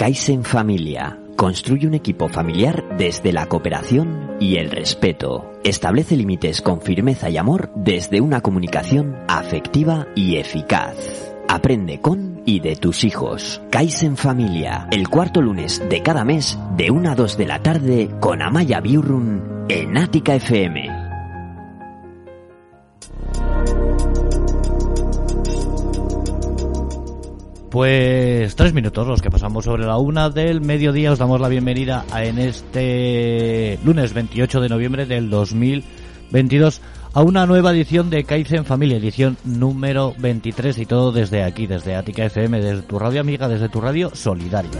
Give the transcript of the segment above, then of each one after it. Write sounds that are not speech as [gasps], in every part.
Kaizen Familia. Construye un equipo familiar desde la cooperación y el respeto. Establece límites con firmeza y amor desde una comunicación afectiva y eficaz. Aprende con y de tus hijos. Kaizen Familia. El cuarto lunes de cada mes de 1 a 2 de la tarde con Amaya Biurrun en Ática FM. Pues tres minutos los que pasamos sobre la una del mediodía. Os damos la bienvenida a, en este lunes 28 de noviembre del 2022 a una nueva edición de Kaizen Familia, edición número 23 y todo desde aquí, desde Ática FM, desde tu radio amiga, desde tu radio solidaria.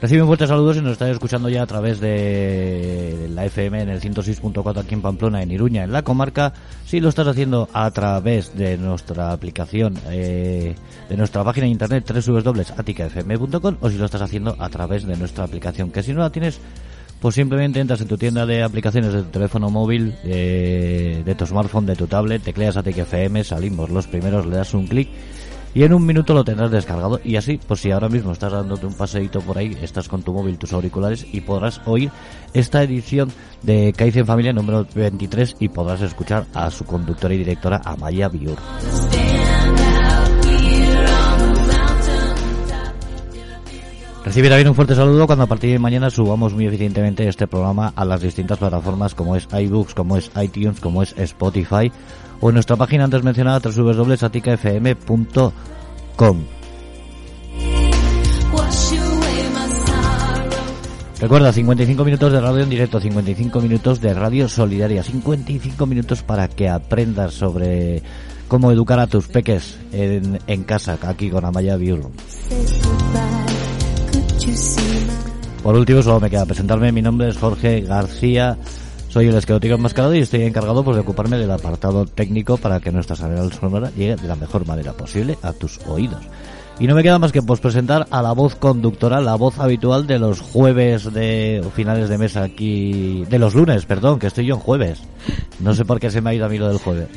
Reciben fuertes saludos y nos están escuchando ya a través de la FM en el 106.4 aquí en Pamplona, en Iruña, en la comarca. Si lo estás haciendo a través de nuestra aplicación, eh, de nuestra página de internet www.aticafm.com o si lo estás haciendo a través de nuestra aplicación, que si no la tienes, pues simplemente entras en tu tienda de aplicaciones de tu teléfono móvil, eh, de tu smartphone, de tu tablet, tecleas Atic FM, salimos los primeros, le das un clic y en un minuto lo tendrás descargado y así, pues si ahora mismo estás dándote un paseíto por ahí, estás con tu móvil, tus auriculares y podrás oír esta edición de Kaizen Familia número 23 y podrás escuchar a su conductora y directora Amaya Biur. Recibe también un fuerte saludo cuando a partir de mañana subamos muy eficientemente este programa a las distintas plataformas como es iBooks, como es iTunes, como es Spotify o en nuestra página antes mencionada www.aticafm.com. Recuerda, 55 minutos de radio en directo, 55 minutos de radio solidaria, 55 minutos para que aprendas sobre cómo educar a tus peques en, casa, aquí con Amaya Biurro. Por último, solo me queda presentarme. Mi nombre es Jorge García. Soy el esquelético enmascarado y estoy encargado pues, de ocuparme del apartado técnico para que nuestra señal sonora llegue de la mejor manera posible a tus oídos. Y no me queda más que pues presentar a la voz conductora, la voz habitual de los jueves de finales de mes aquí, de los lunes, perdón, que estoy yo en jueves. No sé por qué se me ha ido a mí lo del jueves.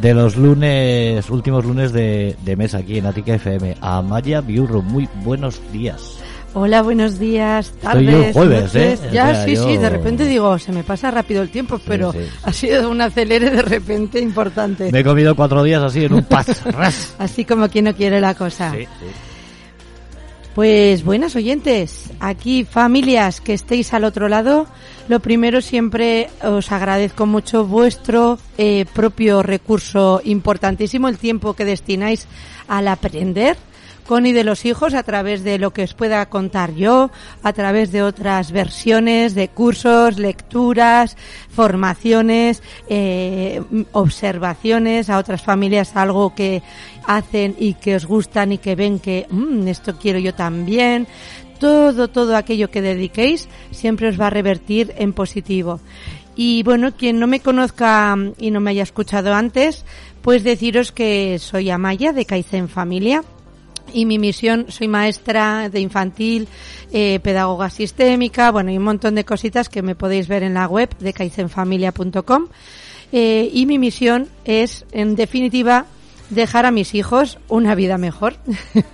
De los lunes, últimos lunes de, de mes aquí en Ática FM. A Maya Biurro, muy buenos días. Hola, buenos días, tardes, jueves, noches. ¿eh? Ya, O sea, sí, sí, de repente digo, se me pasa rápido el tiempo, pero sí. ha sido un acelere de repente importante. Me he comido cuatro días así en un paz. [laughs] ras. Así como quien no quiere la cosa. Sí, sí. Pues buenas oyentes, aquí familias que estéis al otro lado, lo primero siempre os agradezco mucho vuestro eh, propio recurso importantísimo, el tiempo que destináis al aprender con y de los hijos a través de lo que os pueda contar yo, a través de otras versiones de cursos, lecturas, formaciones, eh, observaciones a otras familias, algo que hacen y que os gustan y que ven que "Mm, esto quiero yo también. Todo, todo aquello que dediquéis siempre os va a revertir en positivo. Y bueno, quien no me conozca mm, y no me haya escuchado antes, pues deciros que soy Amaya de Kaizen Familia y mi misión, soy maestra de infantil, eh, pedagoga sistémica, bueno, y un montón de cositas que me podéis ver en la web de kaizenfamilia.com. Eh, y mi misión es, en definitiva, dejar a mis hijos una vida mejor.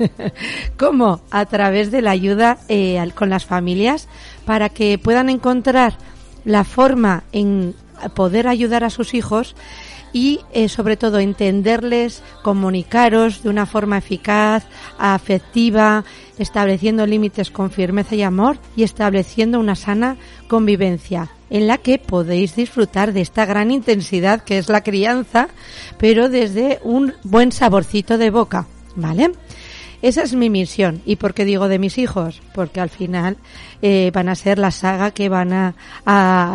[laughs] ¿Cómo? A través de la ayuda eh, con las familias para que puedan encontrar la forma en poder ayudar a sus hijos y eh, sobre todo entenderles, comunicaros de una forma eficaz, afectiva, estableciendo límites con firmeza y amor y estableciendo una sana convivencia en la que podéis disfrutar de esta gran intensidad que es la crianza, pero desde un buen saborcito de boca, ¿vale? Esa es mi misión. ¿Y por qué digo de mis hijos? Porque al final eh, van a ser la saga que van a,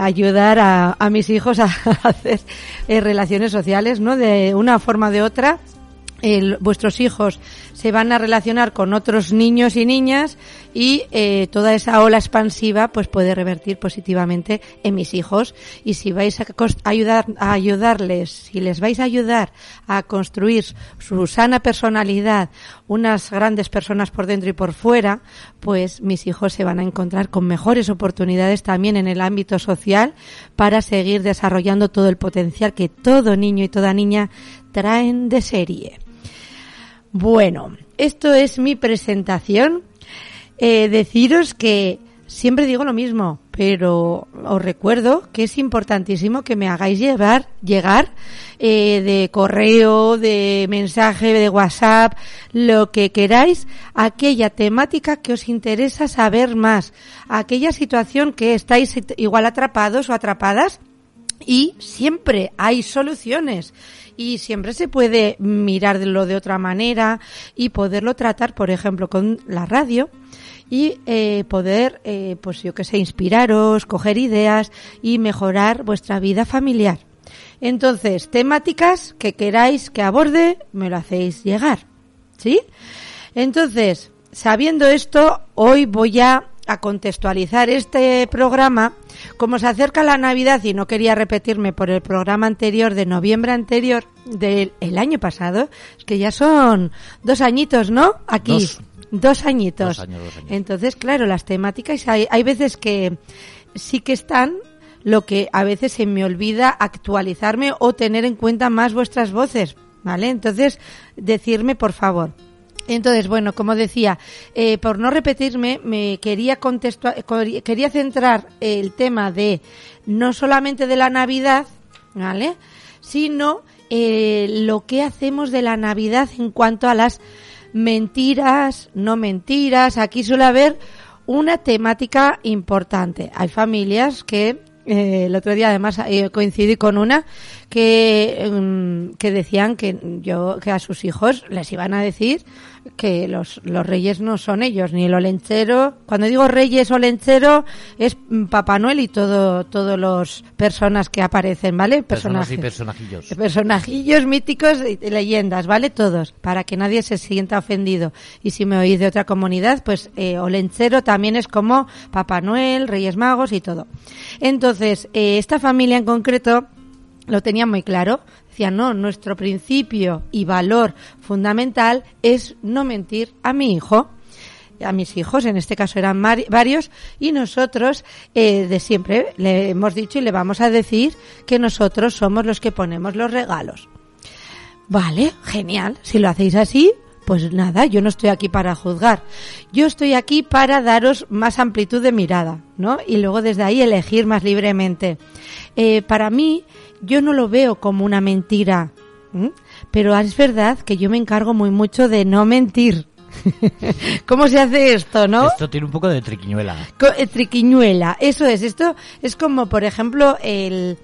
ayudar a, a mis hijos a, [laughs] hacer eh, relaciones sociales, ¿no? De una forma o de otra el- vuestros hijos se van a relacionar con otros niños y niñas y eh, toda esa ola expansiva pues puede revertir positivamente en mis hijos y si vais a ayudar a ayudarles si les vais a ayudar a construir su sana personalidad unas grandes personas por dentro y por fuera pues mis hijos se van a encontrar con mejores oportunidades también en el ámbito social para seguir desarrollando todo el potencial que todo niño y toda niña traen de serie. Bueno, esto es mi presentación. Eh, deciros que siempre digo lo mismo, pero os recuerdo que es importantísimo que me hagáis llevar, llegar eh, de correo, de mensaje, de WhatsApp, lo que queráis, aquella temática que os interesa saber más, aquella situación que estáis igual atrapados o atrapadas y siempre hay soluciones y siempre se puede mirarlo de otra manera y poderlo tratar, por ejemplo, con la radio y eh, poder, eh, pues yo que sé, inspiraros, coger ideas y mejorar vuestra vida familiar. Entonces, temáticas que queráis que aborde, me lo hacéis llegar. ¿Sí? Entonces, sabiendo esto, hoy voy a, a contextualizar este programa. Como se acerca la Navidad y no quería repetirme por el programa anterior de noviembre anterior del el año pasado, es que ya son dos añitos, ¿no? Aquí. Dos. Dos añitos. Dos años, dos años. Entonces, claro, las temáticas hay, hay veces que sí que están, lo que a veces se me olvida actualizarme o tener en cuenta más vuestras voces, ¿vale? Entonces, decirme, por favor. Entonces, bueno, como decía, eh, por no repetirme, me quería quería centrar el tema de no solamente de la Navidad, ¿vale? Sino eh, lo que hacemos de la Navidad en cuanto a las mentiras, no mentiras. Aquí suele haber una temática importante. Hay familias que eh, el otro día además eh, coincidí con una que, mm, que decían que yo que a sus hijos les iban a decir que los, los reyes no son ellos ni el olenchero cuando digo reyes o lenchero es Papá Noel y todo todos los personas que aparecen vale Personas y Personajes personajillos. personajillos míticos y y leyendas, ¿vale? Todos, para que nadie se sienta ofendido. Y si me oís de otra comunidad, pues eh, Olenchero también es como Papá Noel, Reyes Magos y todo. Entonces, eh, esta familia en concreto lo tenía muy claro. Decía, no, nuestro principio y valor fundamental es no mentir a mi hijo a mis hijos, en este caso eran varios, y nosotros eh, de siempre le hemos dicho y le vamos a decir que nosotros somos los que ponemos los regalos. Vale, genial. Si lo hacéis así, pues nada, yo no estoy aquí para juzgar. Yo estoy aquí para daros más amplitud de mirada, ¿no? Y luego desde ahí elegir más libremente. Eh, para mí, yo no lo veo como una mentira, pero es verdad que yo me encargo muy mucho de no mentir. [laughs] ¿Cómo se hace esto, no? Esto tiene un poco de triquiñuela. Co- eh, triquiñuela, eso es. Esto es como, por ejemplo, el.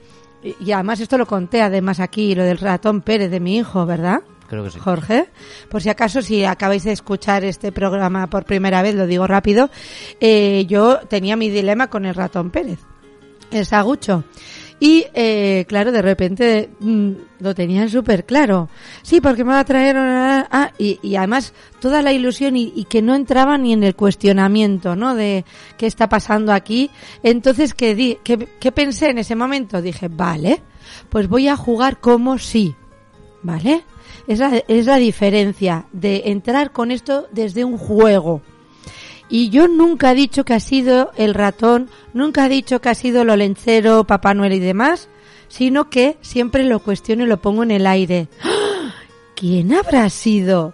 Y además esto lo conté además aquí, lo del ratón Pérez de mi hijo, ¿verdad? Creo que sí. Jorge. Por si acaso, si acabáis de escuchar este programa por primera vez, lo digo rápido, eh, yo tenía mi dilema con el ratón Pérez, el sagucho. Y, eh, claro, de repente mm, lo tenían súper claro. Sí, porque me va a traer... una- Ah, y, y además toda la ilusión y, que no entraba ni en el cuestionamiento, ¿no? De qué está pasando aquí. Entonces, ¿qué, di, qué pensé en ese momento? Dije, vale, pues voy a jugar como sí. ¿Vale? Es la, es la diferencia de entrar con esto desde un juego. Y yo nunca he dicho que ha sido el ratón, nunca he dicho que ha sido el olenchero, Papá Noel y demás, sino que siempre lo cuestiono y lo pongo en el aire. ¡Ah! ¿Quién habrá sido?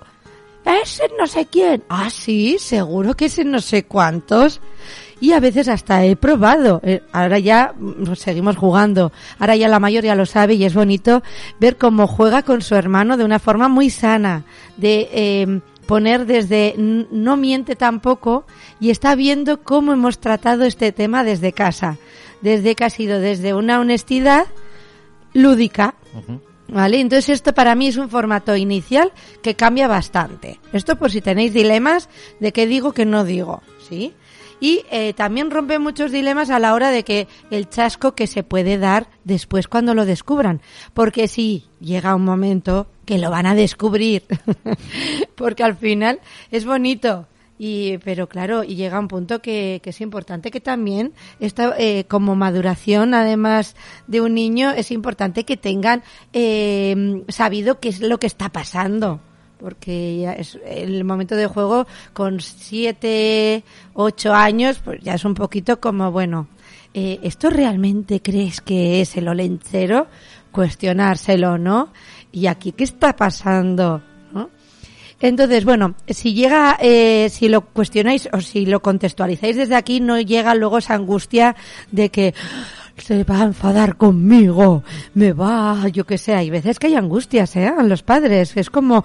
Ese no sé quién. Ah, sí, seguro que ese no sé cuántos. Y a veces hasta he probado. Eh, Ahora ya mm, seguimos jugando. Ahora ya la mayoría lo sabe y es bonito ver cómo juega con su hermano de una forma muy sana. De eh, poner desde no miente tampoco y está viendo cómo hemos tratado este tema desde casa. Desde que ha sido desde una honestidad lúdica. ¿Vale? Entonces esto para mí es un formato inicial que cambia bastante. Esto por si tenéis dilemas de qué digo, que no digo, ¿sí? Y eh, también rompe muchos dilemas a la hora de que el chasco que se puede dar después cuando lo descubran. Porque sí, llega un momento que lo van a descubrir. [laughs] Porque al final es bonito. Y, pero claro, y llega un punto que, que es importante que también, esta, eh, como maduración, además de un niño, es importante que tengan eh, sabido qué es lo que está pasando porque ya es el momento de juego con siete, ocho años, pues ya es un poquito como, bueno, eh, ¿esto realmente crees que es el olencero? Cuestionárselo, ¿no? ¿Y aquí qué está pasando? Entonces, bueno, si llega, eh, si lo cuestionáis o si lo contextualizáis desde aquí, no llega luego esa angustia de que se va a enfadar conmigo, me va, yo que sé, hay veces que hay angustias, ¿eh? Los padres, es como,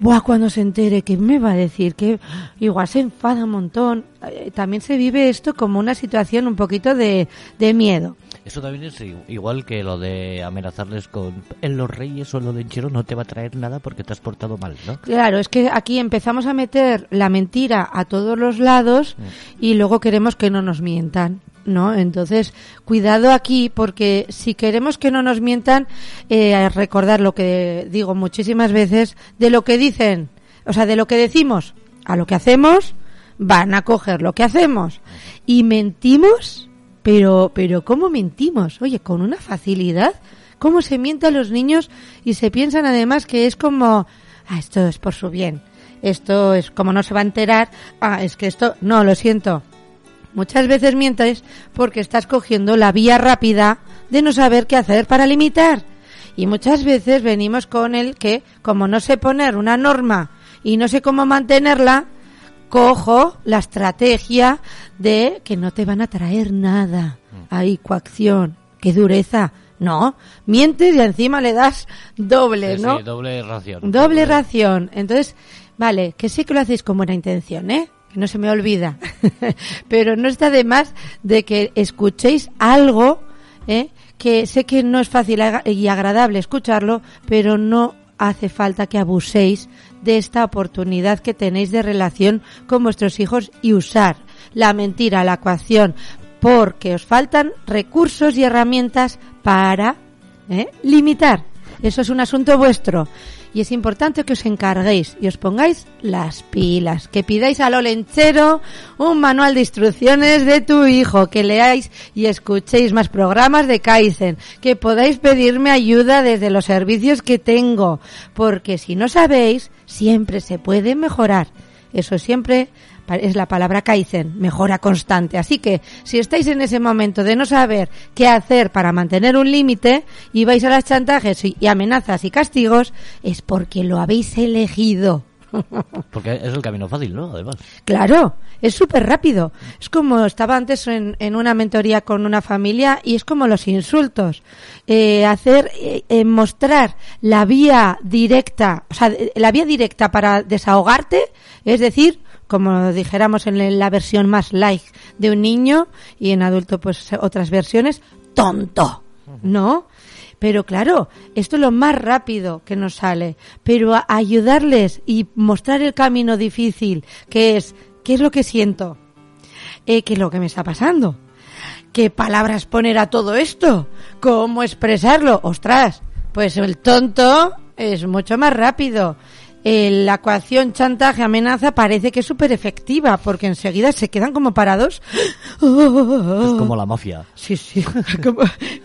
buah, cuando se entere, ¿qué me va a decir? Que igual se enfada un montón. Eh, También se vive esto como una situación un poquito de, de miedo. Eso también es igual que lo de amenazarles con en los reyes o en lo lenchero no te va a traer nada porque te has portado mal, ¿no? Claro, es que aquí empezamos a meter la mentira a todos los lados y luego queremos que no nos mientan, ¿no? Entonces, cuidado aquí porque si queremos que no nos mientan, eh, recordar lo que digo muchísimas veces, de lo que dicen, o sea, de lo que decimos a lo que hacemos, van a coger lo que hacemos. Y mentimos, pero, pero ¿cómo mentimos? Oye, con una facilidad. ¿Cómo se miente a los niños y se piensan además que es como, ah, esto es por su bien. Esto es como no se va a enterar. Ah, es que esto, no, lo siento. Muchas veces mientes porque estás cogiendo la vía rápida de no saber qué hacer para limitar. Y muchas veces venimos con el que, como no sé poner una norma y no sé cómo mantenerla, cojo la estrategia de que no te van a traer nada. Ahí, coacción, qué dureza. No, mientes y encima le das doble, Sí, ¿no? sí, doble ración. Doble ración. Entonces, vale, que sí que lo hacéis con buena intención, ¿eh? Que no se me olvida. [laughs] Pero no está de más de que escuchéis algo, ¿eh? Que sé que no es fácil y agradable escucharlo, pero no hace falta que abuséis de esta oportunidad que tenéis de relación con vuestros hijos y usar la mentira, la ecuación, porque os faltan recursos y herramientas para ¿eh? limitar. Eso es un asunto vuestro. Y es importante que os encarguéis y os pongáis las pilas, que pidáis al olenchero un manual de instrucciones de tu hijo, que leáis y escuchéis más programas de Kaizen, que podáis pedirme ayuda desde los servicios que tengo, porque si no sabéis, siempre se puede mejorar. Eso siempre es la palabra Kaizen, mejora constante. Así que si estáis en ese momento de no saber qué hacer para mantener un límite y vais a las chantajes y, amenazas y castigos, es porque lo habéis elegido. [laughs] Porque es el camino fácil, ¿no? Además. Claro, es súper rápido. Es como estaba antes en, en una mentoría con una familia y es como los insultos. Eh, hacer, eh, eh, mostrar la vía directa, o sea, la vía directa para desahogarte, es decir, como dijéramos en la versión más light de un niño y en adulto pues otras versiones, tonto, ¿no? Pero claro, esto es lo más rápido que nos sale. Pero a- ayudarles y mostrar el camino difícil, que es, ¿qué es lo que siento? Eh, ¿Qué es lo que me está pasando? ¿Qué palabras poner a todo esto? ¿Cómo expresarlo? Ostras, pues el tonto es mucho más rápido. Eh, la ecuación chantaje amenaza parece que es súper efectiva porque enseguida se quedan como parados. Es como la mafia. Sí, sí, [laughs] como,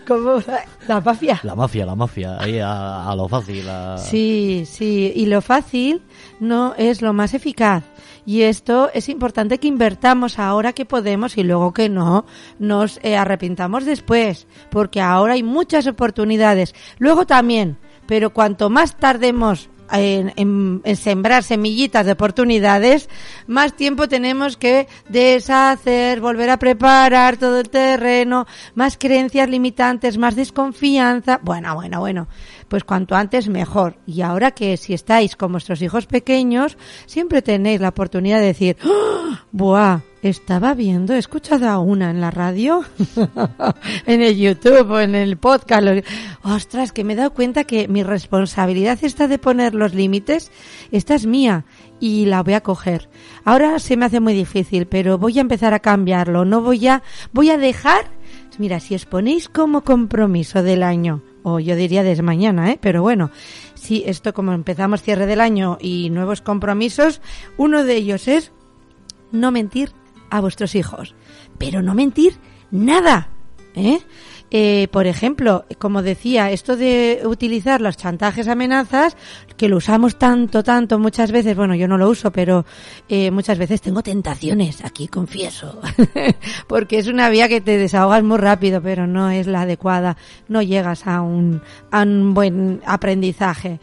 como la, la mafia. La mafia, la mafia. Ahí a, a lo fácil. a- Sí, sí, y lo fácil no es lo más eficaz. Y esto es importante que invertamos ahora que podemos y luego que no nos eh, arrepintamos después, porque ahora hay muchas oportunidades. Luego también, pero cuanto más tardemos en, en- sembrar semillitas de oportunidades, más tiempo tenemos que deshacer, volver a preparar todo el terreno, más creencias limitantes, más desconfianza. Bueno, bueno, bueno. Pues cuanto antes mejor. Y ahora que si estáis con vuestros hijos pequeños, siempre tenéis la oportunidad de decir, ¡Ah! ¡buah! estaba viendo, he escuchado a una en la radio, [laughs] en el YouTube o en el podcast. Ostras, que me he dado cuenta que mi responsabilidad esta de poner los límites, esta es mía y la voy a coger. Ahora se me hace muy difícil, pero voy a empezar a cambiarlo. No voy a, voy a dejar. Mira, si os ponéis como compromiso del año, yo diría desde mañana, ¿eh? Pero bueno, si esto como empezamos cierre del año y nuevos compromisos, uno de ellos es no mentir a vuestros hijos. Pero no mentir nada. ¿eh? Eh, por ejemplo, como decía, esto de utilizar los chantajes, amenazas, que lo usamos tanto, tanto, muchas veces, bueno, yo no lo uso, pero eh, muchas veces tengo tentaciones, aquí confieso, [laughs] porque es una vía que te desahogas muy rápido, pero no es la adecuada, no llegas a un, a un buen aprendizaje.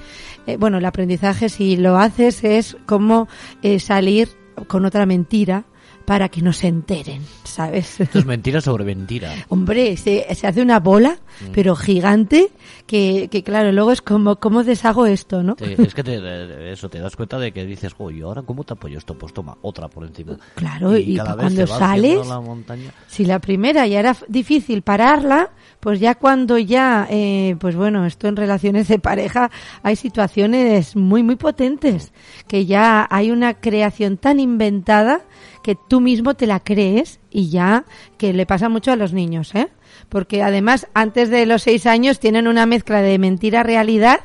Eh, bueno, el aprendizaje si lo haces es como eh, salir con otra mentira para que no se enteren, ¿sabes? Esto es mentira sobre mentira. [laughs] Hombre, se, se hace una bola, pero gigante, que, que claro, luego es como, ¿cómo deshago esto, no? Es que te, eso te das cuenta de que dices, oye, ahora cómo te apoyo esto? Pues toma, otra por encima. Claro, y cada pa- vez cuando sales- la montaña. Si la primera ya era difícil pararla, pues ya cuando ya, eh, pues bueno, esto en relaciones de pareja hay situaciones muy, muy potentes, que ya hay una creación tan inventada que tú mismo te la crees y ya que le pasa mucho a los niños, ¿eh? Porque además antes de los seis años tienen una mezcla de mentira realidad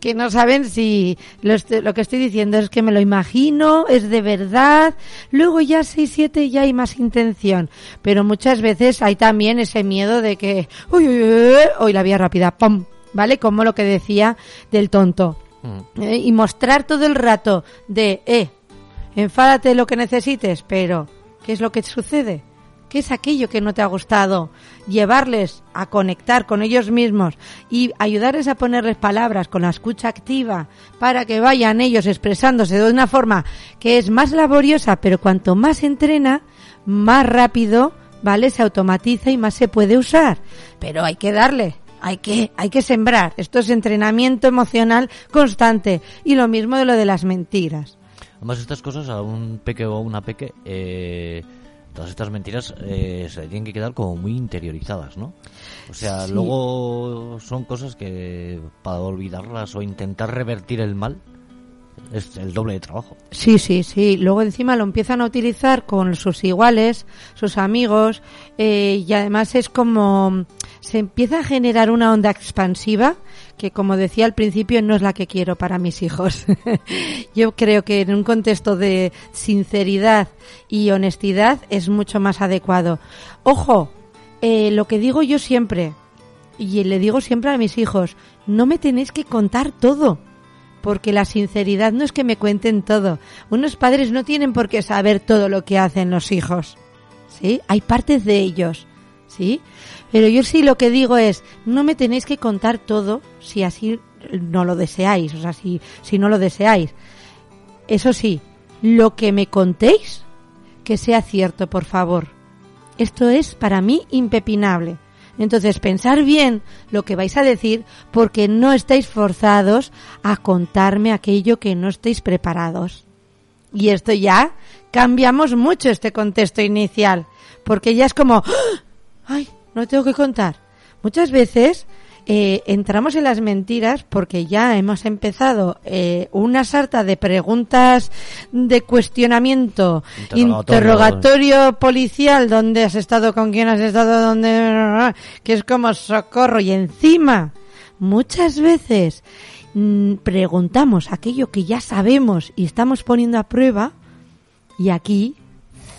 que no saben si lo, lo que estoy diciendo es que me lo imagino, es de verdad. Luego ya 6, 7 ya hay más intención. Pero muchas veces hay también ese miedo de que, uy, uy, uy, la vía rápida, ¡pum! ¿Vale? Como lo que decía del tonto. Mm. Eh, y mostrar todo el rato de, eh, enfádate lo que necesites, pero ¿qué es lo que sucede? ¿Qué es aquello que no te ha gustado? Llevarles a conectar con ellos mismos y ayudarles a ponerles palabras con la escucha activa para que vayan ellos expresándose de una forma que es más laboriosa, pero cuanto más entrena, más rápido, ¿vale? Se automatiza y más se puede usar. Pero hay que darle, hay que, hay que sembrar. Esto es entrenamiento emocional constante. Y lo mismo de lo de las mentiras. Además, estas cosas a un peque o a una peque, eh, todas estas mentiras eh, se tienen que quedar como muy interiorizadas, ¿no? O sea, Sí. luego son cosas que para olvidarlas o intentar revertir el mal es el doble de trabajo. Sí, sí, sí. Luego encima lo empiezan a utilizar con sus iguales, sus amigos, eh, y además es como se empieza a generar una onda expansiva que, como decía al principio, no es la que quiero para mis hijos. [laughs] Yo creo que en un contexto de sinceridad y honestidad es mucho más adecuado. Ojo, eh, lo que digo yo siempre, y le digo siempre a mis hijos, no me tenéis que contar todo porque la sinceridad no es que me cuenten todo. Unos padres no tienen por qué saber todo lo que hacen los hijos. ¿Sí? Hay partes de ellos. ¿Sí? Pero yo sí lo que digo es, no me tenéis que contar todo si así no lo deseáis, o sea, si, si no lo deseáis. Eso sí, lo que me contéis, que sea cierto, por favor. Esto es para mí impepinable. Entonces, pensar bien lo que vais a decir porque no estáis forzados a contarme aquello que no estéis preparados. Y esto ya cambiamos mucho este contexto inicial, porque ya es como, ¡Ah! Ay, no tengo que contar. Muchas veces eh, entramos en las mentiras porque ya hemos empezado eh, una sarta de preguntas de cuestionamiento, Interrogatorio. interrogatorio policial, dónde has estado, con quién has estado, dónde, que es como socorro. Y encima muchas veces mm, preguntamos aquello que ya sabemos y estamos poniendo a prueba y aquí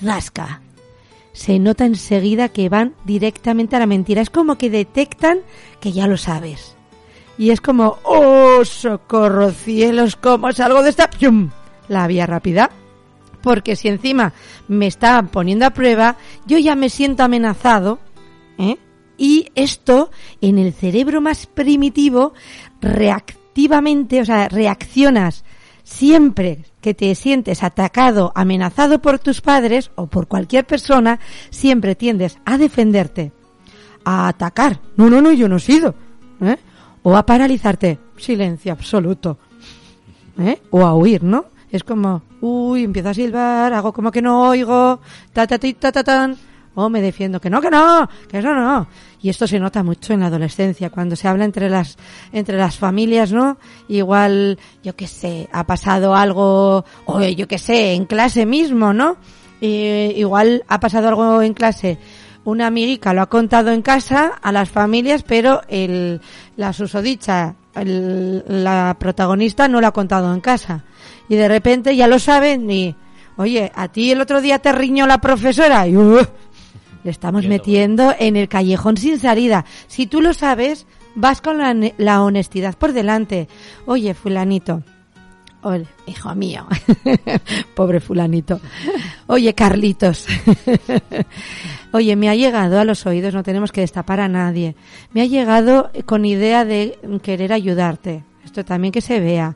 zasca se nota enseguida que van directamente a la mentira. Es como que detectan que ya lo sabes. Y es como, oh, socorro, cielos, ¿cómo salgo de esta? ¡Pium! La vía rápida. Porque si encima me están poniendo a prueba, yo ya me siento amenazado, ¿eh? Y esto, en el cerebro más primitivo, reactivamente, o sea, reaccionas siempre que te sientes atacado, amenazado por tus padres o por cualquier persona, siempre tiendes a defenderte, a atacar. No, no, no, yo no he sido. ¿eh? O a paralizarte. Silencio absoluto. ¿eh? O a huir, ¿no? Es como, uy, empiezo a silbar, hago como que no oigo, ta ta ta ta tan, o me defiendo que no, que no, que eso no. Y esto se nota mucho en la adolescencia, cuando se habla entre las, entre las familias, ¿no? Igual, yo qué sé, ha pasado algo, o yo qué sé, en clase mismo, ¿no? Igual ha pasado algo en clase una amiguica lo ha contado en casa a las familias, pero el, la susodicha, el, la protagonista no lo ha contado en casa. Y de repente ya lo saben y, oye, a ti el otro día te riñó la profesora y uh, le estamos metiendo en el callejón sin salida. Si tú lo sabes, vas con la, la honestidad por delante. Oye, fulanito. Oye, hijo mío. [laughs] Pobre fulanito. Oye, Carlitos. [laughs] Oye, me ha llegado a los oídos, no tenemos que destapar a nadie. Me ha llegado con idea de querer ayudarte. Esto también que se vea.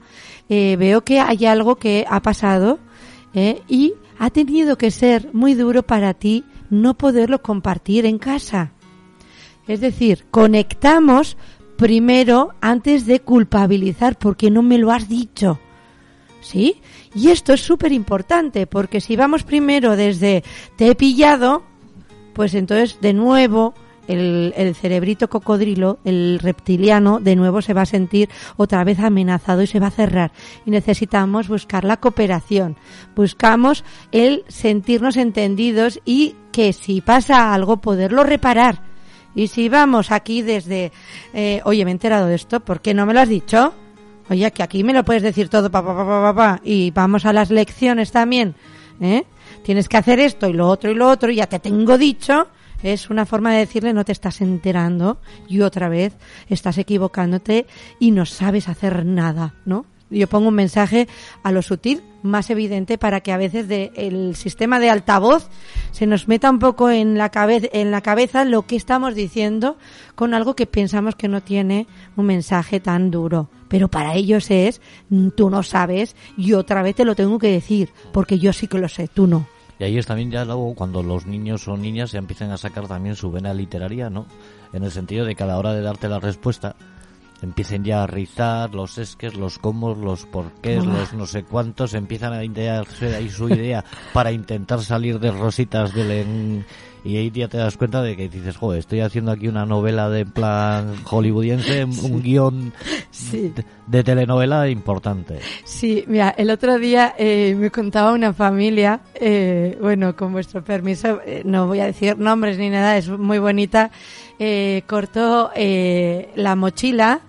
Eh, veo que hay algo que ha pasado eh, y ha tenido que ser muy duro para ti no poderlo compartir en casa. Es decir, conectamos primero antes de culpabilizar porque no me lo has dicho. ¿Sí? Y esto es súper importante porque si vamos primero desde te he pillado, pues entonces de nuevo el, el, cerebrito cocodrilo, el reptiliano, de nuevo se va a sentir otra vez amenazado y se va a cerrar. Y necesitamos buscar la cooperación. Buscamos el sentirnos entendidos y que si pasa algo poderlo reparar. Y si vamos aquí desde, eh, oye, me he enterado de esto, ¿por qué no me lo has dicho? Oye, que aquí me lo puedes decir todo, papá, papá, papá, y vamos a las lecciones también, ¿eh? Tienes que hacer esto y lo otro y lo otro, y ya te tengo dicho, es una forma de decirle no te estás enterando y otra vez estás equivocándote y no sabes hacer nada, ¿no? Yo pongo un mensaje a lo sutil más evidente para que a veces de, el sistema de altavoz se nos meta un poco en la cabeza en la cabeza lo que estamos diciendo con algo que pensamos que no tiene un mensaje tan duro pero para ellos es tú no sabes y otra vez te lo tengo que decir porque yo sí que lo sé tú no y ahí es también ya luego cuando los niños o niñas se empiezan a sacar también su vena literaria, ¿no? En el sentido de que a la hora de darte la respuesta empiecen ya a rizar los esques, los cómo, los porqués, los no sé cuántos, empiezan a idearse ahí su idea para intentar salir de rositas del y ahí ya te das cuenta de que dices, joder, estoy haciendo aquí una novela de plan hollywoodiense, un guion Sí. de, de telenovela importante. Sí, mira, el otro día eh, me contaba una familia, eh, bueno, con vuestro permiso, eh, no voy a decir nombres ni nada, es muy bonita, cortó eh, la mochila,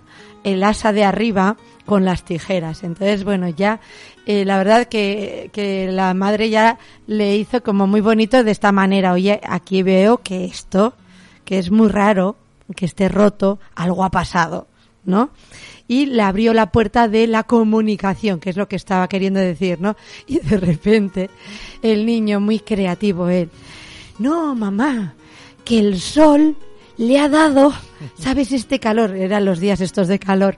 el asa de arriba, con las tijeras. Entonces, bueno, ya eh, la verdad que, que la madre ya le hizo como muy bonito de esta manera. Oye, aquí veo que esto, que es muy raro, que esté roto, algo ha pasado, ¿no? y le abrió la puerta de la comunicación, que es lo que estaba queriendo decir, ¿no? [laughs] Y de repente el niño, muy creativo él, no, mamá, que el sol le ha dado, [laughs] ¿sabes este calor? Eran los días estos de calor.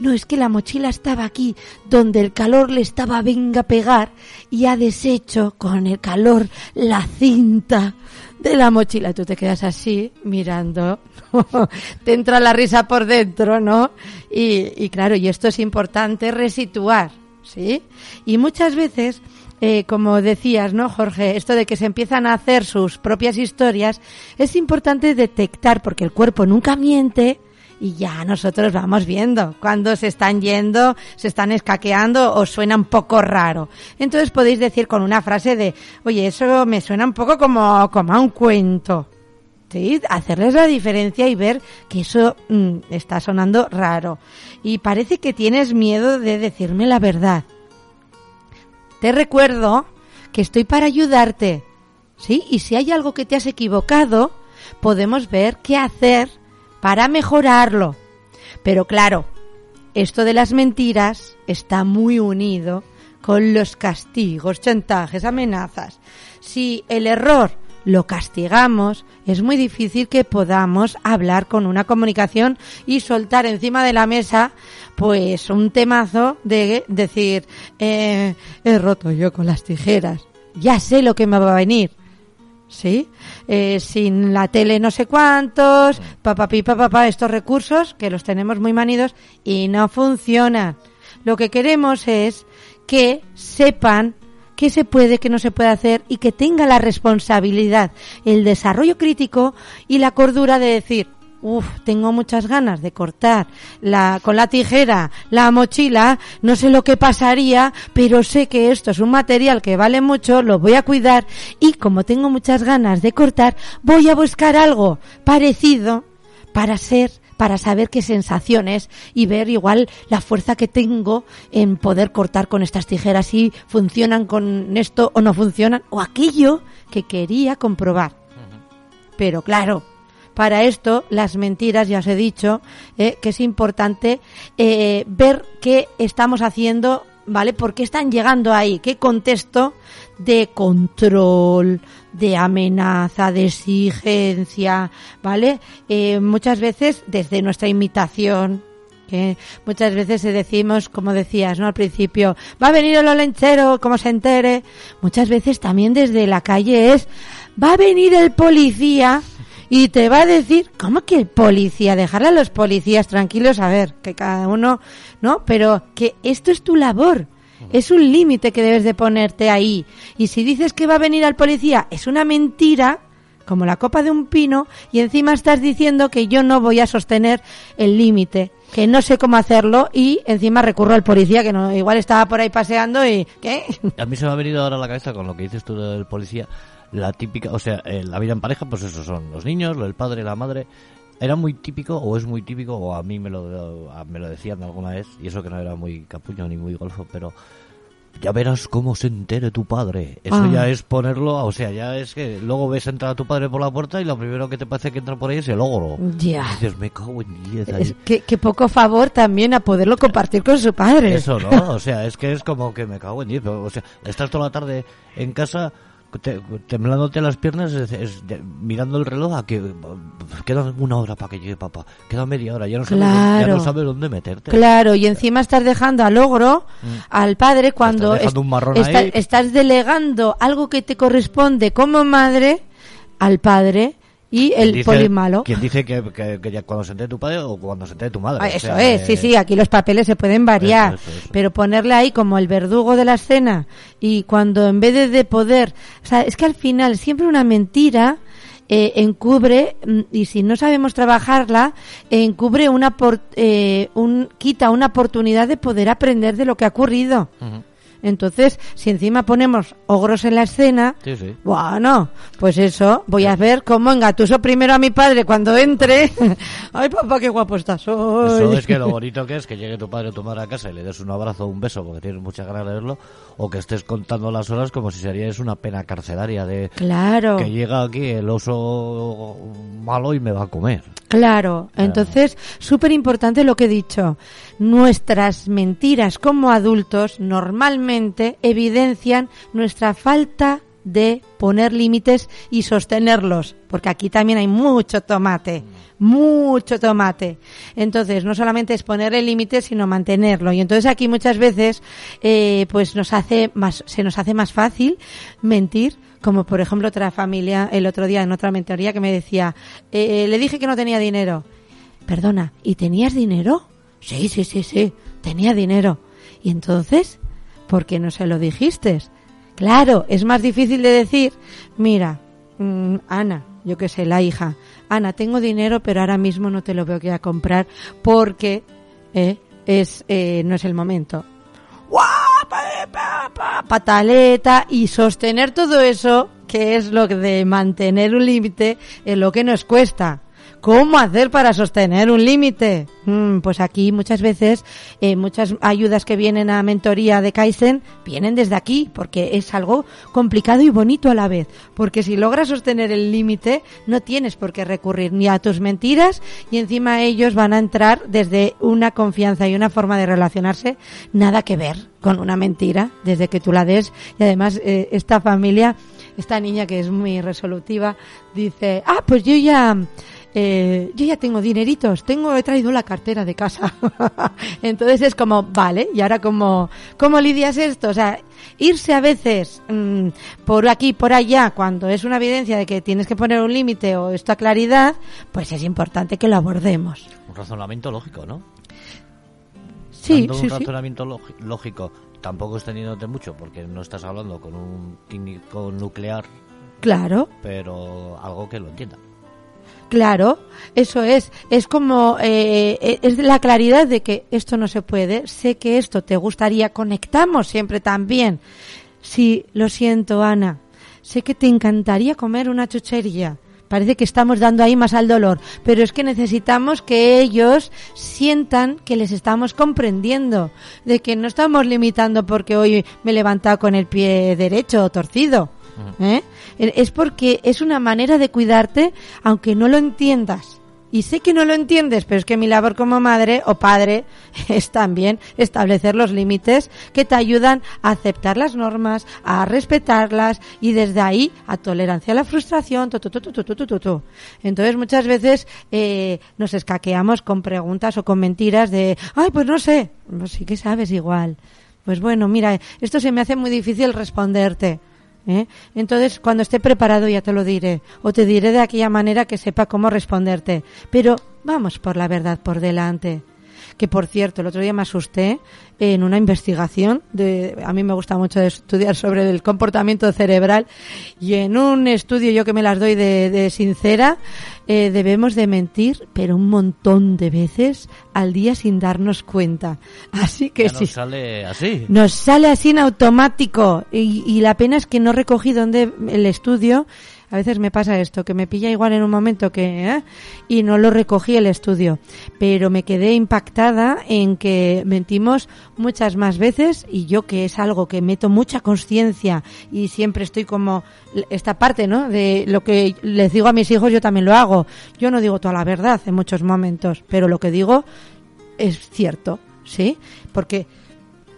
No, es que la mochila estaba aquí, donde el calor le estaba venga a pegar y ha deshecho con el calor la cinta de la mochila. Tú te quedas así mirando, [laughs] te entra la risa por dentro, ¿no? Y, y claro, y esto es importante resituar, ¿sí? Y muchas veces eh, como decías, ¿no, Jorge? Esto de que se empiezan a hacer sus propias historias, es importante detectar, porque el cuerpo nunca miente, y ya nosotros vamos viendo cuando se están yendo, se están escaqueando o suena un poco raro. Entonces podéis decir con una frase de, oye, eso me suena un poco como, como a un cuento. ¿Sí? Hacerles la diferencia y ver que eso mm, está sonando raro. Y parece que tienes miedo de decirme la verdad. Te recuerdo que estoy para ayudarte. ¿Sí? Y si hay algo que te has equivocado, podemos ver qué hacer para mejorarlo. Pero claro, esto de las mentiras está muy unido con los castigos, chantajes, amenazas. Si el error lo castigamos, es muy difícil que podamos hablar con una comunicación y soltar encima de la mesa pues un temazo de decir eh, he roto yo con las tijeras, ya sé lo que me va a venir. ¿sí? Eh, sin la tele no sé cuántos, papá, papá, papá, estos recursos que los tenemos muy manidos y no funcionan. Lo que queremos es que sepan qué se puede, qué no se puede hacer y que tenga la responsabilidad, el desarrollo crítico y la cordura de decir, Uf, tengo muchas ganas de cortar la, con la tijera la mochila, no sé lo que pasaría, pero sé que esto es un material que vale mucho, lo voy a cuidar y como tengo muchas ganas de cortar, voy a buscar algo parecido para ser para saber qué sensaciones y ver igual la fuerza que tengo en poder cortar con estas tijeras si funcionan con esto o no funcionan o aquello que quería comprobar. Pero claro, para esto, las mentiras, ya os he dicho, eh, que es importante eh, ver qué estamos haciendo, ¿vale? ¿Por qué están llegando ahí? ¿Qué contexto de control, de amenaza, de exigencia, ¿vale? Eh, muchas veces desde nuestra imitación, que muchas veces decimos, como decías, ¿no? Al principio, va a venir el olenchero, como se entere. Muchas veces también desde la calle es, va a venir el policía y te va a decir, ¿cómo que el policía? Dejarle a los policías tranquilos, a ver, que cada uno, ¿no? Pero que esto es tu labor. Es un límite que debes de ponerte ahí. Y si dices que va a venir al policía, es una mentira, como la copa de un pino, y encima estás diciendo que yo no voy a sostener el límite, que no sé cómo hacerlo, y encima recurro al policía, que no, igual estaba por ahí paseando y, ¿qué? A mí se me ha venido ahora a la cabeza con lo que dices tú del policía, la típica, o sea, eh, la vida en pareja, pues eso son los niños, el padre, la madre. Era muy típico, o es muy típico, o a mí me lo, a- me lo decían alguna vez, y eso que no era muy capuño ni muy golfo, pero ya verás cómo se entere tu padre. Eso Ah. ya es ponerlo, o sea, ya es que luego ves entrar a tu padre por la puerta y lo primero que te parece que entra por ahí es el ogro. Ya. Y dices, me cago en diez. Es ahí". que, que poco favor también a poderlo compartir con su padre. Eso, ¿no? O sea, es que es como que me cago en diez. O sea, estás toda la tarde en casa te- temblándote las piernas, es- es de- mirando el reloj a que queda una hora para que llegue papá, queda media hora, ya no sabes, ya no sabes dónde meterte. Claro, y encima estás dejando al ogro, al padre, cuando Mm. un está- estás delegando algo que te corresponde como madre al padre y el dice- poli malo. Quien dice que, que- que ya cuando se entere tu padre o cuando se entere tu madre. Ah, o Eso sea, es, sí, eh, sí, aquí los papeles se pueden variar, Eso, eso, eso. pero ponerle ahí como el verdugo de la escena y cuando en vez de, de poder, o sea, es que al final siempre una mentira eh, encubre mm, y si no sabemos trabajarla encubre una por- eh, un quita una oportunidad de poder aprender de lo que ha ocurrido. Entonces, si encima ponemos ogros en la escena, Sí, sí. bueno, pues eso, voy a ver cómo engatuso primero a mi padre cuando entre. [laughs] Ay, papá, qué guapo estás hoy. Eso es que lo [laughs] bonito que es que llegue tu padre o tu madre a casa y le des un abrazo o un beso porque tienes muchas ganas de verlo, o que estés contando las horas como si serías una pena carcelaria de Claro, que llega aquí el oso malo y me va a comer. claro. Entonces, súper importante lo que he dicho. Nuestras mentiras como adultos normalmente evidencian nuestra falta de poner límites y sostenerlos, porque aquí también hay mucho tomate, mucho tomate. Entonces, no solamente es poner el límite, sino mantenerlo. Y entonces aquí muchas veces, eh, pues nos hace más, se nos hace más fácil mentir, como por ejemplo otra familia el otro día en otra mentoría que me decía, eh, le dije que no tenía dinero. Perdona, ¿y tenías dinero? Sí, sí, sí, sí, tenía dinero. Y entonces, ¿por qué no se lo dijiste? Claro, es más difícil de decir, mira, mm, Ana, yo que sé, la hija, Ana, tengo dinero, pero ahora mismo no te lo veo que a comprar porque eh, es eh, no es el momento. Pataleta y sostener todo eso, que es lo de mantener un límite, es lo que nos cuesta. ¿Cómo hacer para sostener un límite? Mm, pues aquí muchas veces eh, muchas ayudas que vienen a mentoría de Kaizen vienen desde aquí, porque es algo complicado y bonito a la vez. Porque si logras sostener el límite, no tienes por qué recurrir ni a tus mentiras y encima ellos van a entrar desde una confianza y una forma de relacionarse nada que ver con una mentira desde que tú la des. Y además eh, esta familia, esta niña que es muy resolutiva, dice, ah, pues yo ya eh, yo ya tengo dineritos, tengo, he traído la cartera de casa. [laughs] Entonces es como, vale, y ahora cómo, cómo lidias esto? O sea, irse a veces mm, por aquí, por allá, cuando es una evidencia de que tienes que poner un límite o esta claridad, pues es importante que lo abordemos. Un razonamiento lógico, ¿no? Sí, dando sí, un razonamiento lógi- lógico, tampoco extendiéndote mucho, porque no estás hablando con un técnico nuclear, Claro, pero algo que lo entienda. Claro, eso es. Es como, eh, es la claridad de que esto no se puede, sé que esto te gustaría, conectamos siempre también. Sí, lo siento, Ana, sé que te encantaría comer una chuchería. Parece que estamos dando ahí más al dolor, pero es que necesitamos que ellos sientan que les estamos comprendiendo, de que no estamos limitando porque hoy me he levantado con el pie derecho o torcido. ¿Eh? Es porque es una manera de cuidarte aunque no lo entiendas. Y sé que no lo entiendes, pero es que mi labor como madre o padre [laughs] es también establecer los límites que te ayudan a aceptar las normas, a respetarlas y desde ahí a tolerancia a la frustración. Entonces muchas veces eh, nos escaqueamos con preguntas o con mentiras de, ay, pues no sé, pues sí que sabes igual. Pues bueno, mira, esto se me hace muy difícil responderte. ¿Eh? Entonces, cuando esté preparado ya te lo diré, o te diré de aquella manera que sepa cómo responderte. Pero vamos por la verdad por delante. Que por cierto, el otro día me asusté en una investigación de, a mí me gusta mucho estudiar sobre el comportamiento cerebral y en un estudio yo que me las doy de, de sincera, eh, debemos de mentir, pero un montón de veces al día sin darnos cuenta. Así que Ya sí. nos sale así. Nos sale así en automático y, y la pena es que no recogí donde el estudio. A veces me pasa esto, que me pilla igual en un momento que ¿eh? y no lo recogí el estudio, pero me quedé impactada en que mentimos muchas más veces y yo que es algo que meto mucha conciencia y siempre estoy como esta parte, ¿no? De lo que les digo a mis hijos yo también lo hago. Yo no digo toda la verdad en muchos momentos, pero lo que digo es cierto, ¿sí? Porque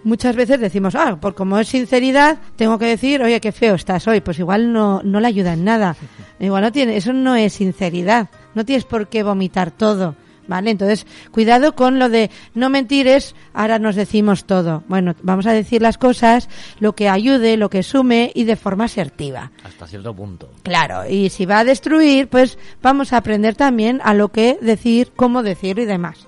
muchas veces decimos, ah, por como es sinceridad, tengo que decir, oye, qué feo estás hoy. Pues igual no, no le ayuda en nada. [laughs] Igual no tiene, eso no es sinceridad. No tienes por qué vomitar todo. ¿Vale? Entonces, cuidado con lo de no mentir es, ahora nos decimos todo. Bueno, vamos a decir las cosas, lo que ayude, lo que sume y de forma asertiva. Hasta cierto punto. Claro, y si va a destruir, pues vamos a aprender también a lo que decir, cómo decirlo y demás.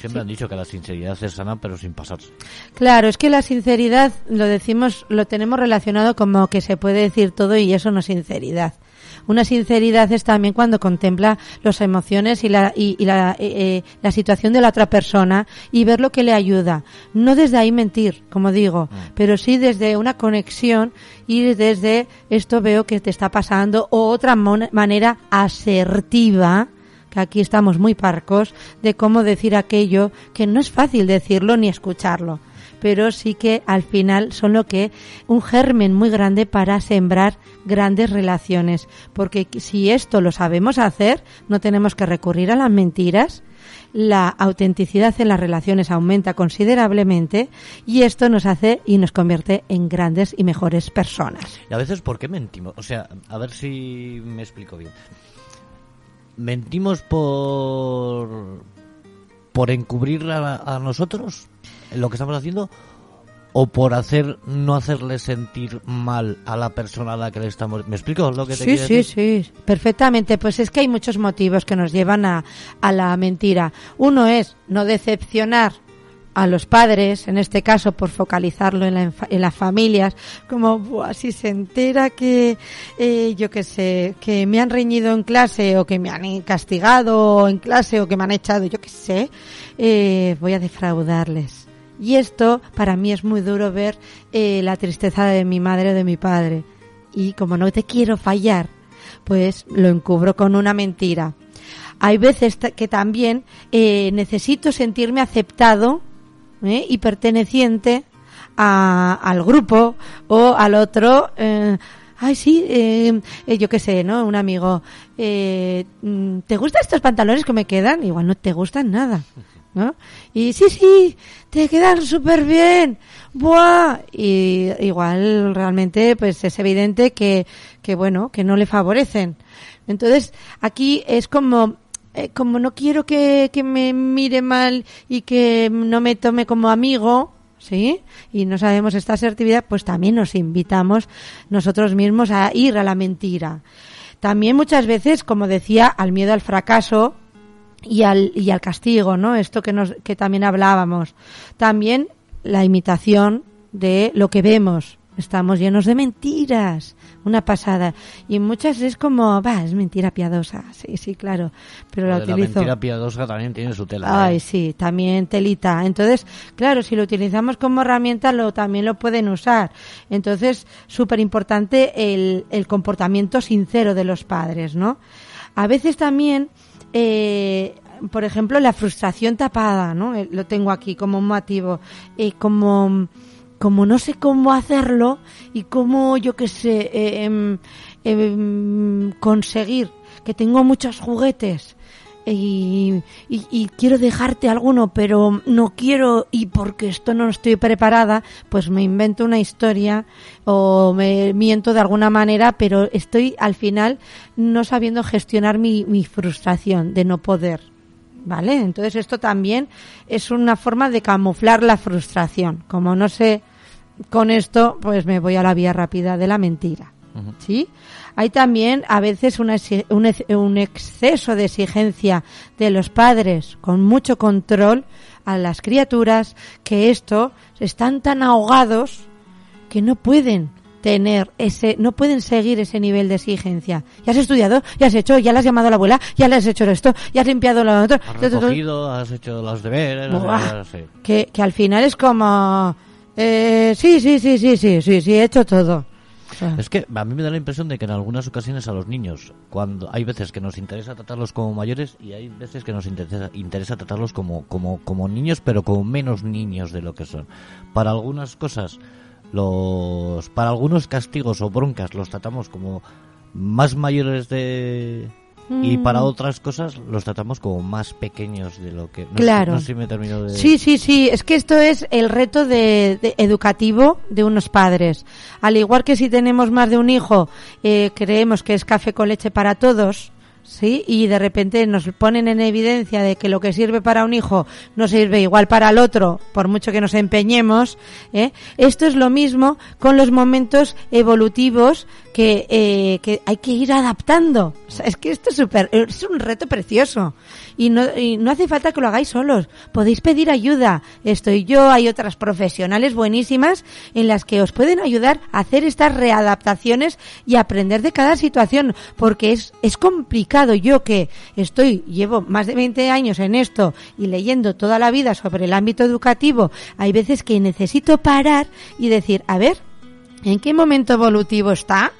Siempre han dicho que la sinceridad es sana, pero sin pasarse. Claro, es que la sinceridad lo decimos, lo tenemos relacionado como que se puede decir todo y eso no es sinceridad. Una sinceridad es también cuando contempla las emociones y la, y, y la, eh, eh, la situación de la otra persona y ver lo que le ayuda. No desde ahí mentir, como digo, pero sí desde una conexión y desde esto veo que te está pasando o otra manera asertiva que aquí estamos muy parcos de cómo decir aquello que no es fácil decirlo ni escucharlo, pero sí que al final son lo que un germen muy grande para sembrar grandes relaciones, porque si esto lo sabemos hacer, no tenemos que recurrir a las mentiras, la autenticidad en las relaciones aumenta considerablemente y esto nos hace y nos convierte en grandes y mejores personas. Y a veces, ¿por qué mentimos? O sea, a ver si me explico bien. ¿Mentimos por por encubrir a, a nosotros lo que estamos haciendo o por hacer no hacerle sentir mal a la persona a la que le estamos me explico lo que te Sí, sí, decir? sí, perfectamente. Pues es que hay muchos motivos que nos llevan a, a la mentira. Uno es no decepcionar a los padres, en este caso por focalizarlo en, la, en las familias, como "Buah, si se entera que, eh, yo qué sé, que me han reñido en clase o que me han castigado en clase o que me han echado, yo qué sé, eh, voy a defraudarles. Y esto para mí es muy duro ver eh, la tristeza de mi madre o de mi padre. Y como no te quiero fallar, pues lo encubro con una mentira. Hay veces que también eh, necesito sentirme aceptado ¿eh? y perteneciente a- al grupo o al otro. eh, Ay, sí, eh, eh, yo qué sé, ¿no? Un amigo, eh, mm, ¿te gustan estos pantalones que me quedan? Igual no te gustan nada, ¿no? Y sí, sí, te quedan súper bien, ¡buah! Y igual realmente, pues es evidente que, que bueno, que no le favorecen. Entonces, aquí es como, eh, como no quiero que, que me mire mal y que no me tome como amigo, ¿sí? Y no sabemos esta asertividad, pues también nos invitamos nosotros mismos a ir a la mentira. También muchas veces, como decía, al miedo al fracaso, y al, y al castigo, ¿no? Esto que, nos, que también hablábamos. También la imitación de lo que vemos. Estamos llenos de mentiras, una pasada. Y muchas es como, va, es mentira piadosa. Sí, sí, claro. Pero la la utilizo. mentira piadosa también tiene su tela. Ay, ¿eh? sí, también telita. Entonces, claro, si lo utilizamos como herramienta, lo también lo pueden usar. Entonces, súper importante el, el comportamiento sincero de los padres, ¿no? A veces también, eh, por ejemplo, la frustración tapada, ¿no? Eh, Lo tengo aquí como un motivo. Eh, como, como no sé cómo hacerlo y cómo, yo qué sé, eh, em, em, conseguir que tengo muchos juguetes y, y- quiero dejarte alguno, pero no quiero y porque esto no estoy preparada, pues me invento una historia o me miento de alguna manera, pero estoy al final no sabiendo gestionar mi, mi frustración de no poder. ¿Vale? Entonces esto también es una forma de camuflar la frustración. Como no sé con esto, pues me voy a la vía rápida de la mentira. ¿Sí? Hay también a veces una un, un exceso de exigencia de los padres con mucho control a las criaturas que esto están tan ahogados que no pueden tener ese, no pueden seguir ese nivel de exigencia. Ya has estudiado, ya has hecho, ya le has llamado a la abuela, ya le has hecho esto, ya has limpiado lo otro. Has recogido, has hecho los deberes, has- Buah. sí. que, que al final es como, eh, sí, sí, sí, sí, sí, sí, sí, he hecho todo. Es que a mí me da la impresión de que en algunas ocasiones a los niños, cuando hay veces que nos interesa tratarlos como mayores y hay veces que nos interesa, interesa tratarlos como, como, como niños, pero como menos niños de lo que son. Para algunas cosas, los, para algunos castigos o broncas los tratamos como más mayores de y Mm. para otras cosas los tratamos como más pequeños de lo que no sé- Claro. no sé si me termino de Sí, sí, sí. Es que esto es el reto de, de educativo de unos padres. Al igual que si tenemos más de un hijo, eh, creemos que es café con leche para todos. Sí, y de repente nos ponen en evidencia de que lo que sirve para un hijo no sirve igual para el otro, por mucho que nos empeñemos. ¿eh? Esto es lo mismo con los momentos evolutivos que, eh, que hay que ir adaptando. O sea, es que esto es súper, es un reto precioso. Y no, y no hace falta que lo hagáis solos. Podéis pedir ayuda. Estoy yo, hay otras profesionales buenísimas en las que os pueden ayudar a hacer estas readaptaciones y aprender de cada situación. Porque es, es complicado. Yo que estoy, llevo más de 20 años en esto y leyendo toda la vida sobre el ámbito educativo, hay veces que necesito parar y decir, a ver, ¿en qué momento evolutivo está?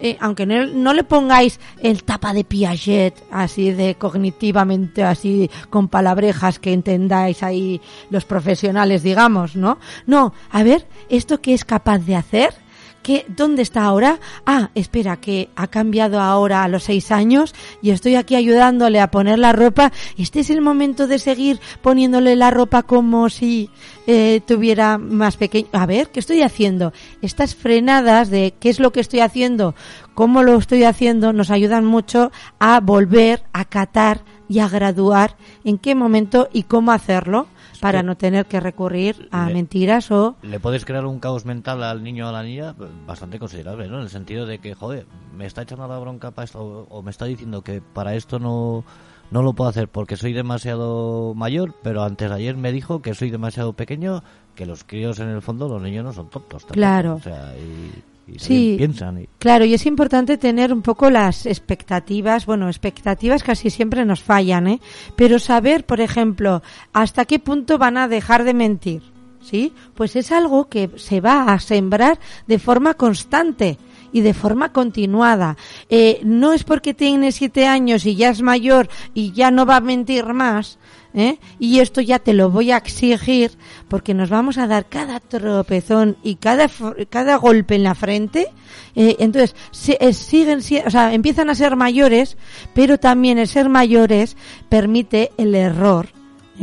Eh, aunque no, no le pongáis el tapa de Piaget, así de cognitivamente, así con palabrejas que entendáis ahí los profesionales, digamos, ¿no? No, a ver, ¿esto qué es capaz de hacer? ¿Qué, ¿Dónde está ahora? Ah, espera, que ha cambiado ahora a los seis años y estoy aquí ayudándole a poner la ropa. Este es el momento de seguir poniéndole la ropa como si eh, tuviera más pequeño. A ver, ¿qué estoy haciendo? Estas frenadas de qué es lo que estoy haciendo, cómo lo estoy haciendo, nos ayudan mucho a volver a catar y a graduar en qué momento y cómo hacerlo para no tener que recurrir a le- mentiras o le puedes crear un caos mental al niño o a la niña pues, bastante considerable, ¿no? En el sentido de que, joder, me está echando la bronca para esto o, o me está diciendo que para esto no, no lo puedo hacer porque soy demasiado mayor, pero antes de ayer me dijo que soy demasiado pequeño, que los críos en el fondo, los niños no son tontos. tampoco, Claro. O sea, y, y Sí. también piensan. Y, Claro, y es importante tener un poco las expectativas, bueno, expectativas casi siempre nos fallan, ¿eh? Pero saber, por ejemplo, hasta qué punto van a dejar de mentir, ¿sí? Pues es algo que se va a sembrar de forma constante y de forma continuada. Eh, no es porque tiene siete años y ya es mayor y ya no va a mentir más, ¿eh? y esto ya te lo voy a exigir porque nos vamos a dar cada tropezón y cada cada golpe en la frente eh, entonces se- eh, siguen si- o sea empiezan a ser mayores pero también el ser mayores permite el error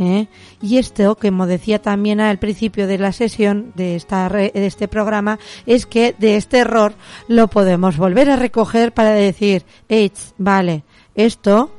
¿eh? Y esto, como decía también al principio de la sesión de, esta re- de este programa, es que de este error lo podemos volver a recoger para decir, "Ech, vale, esto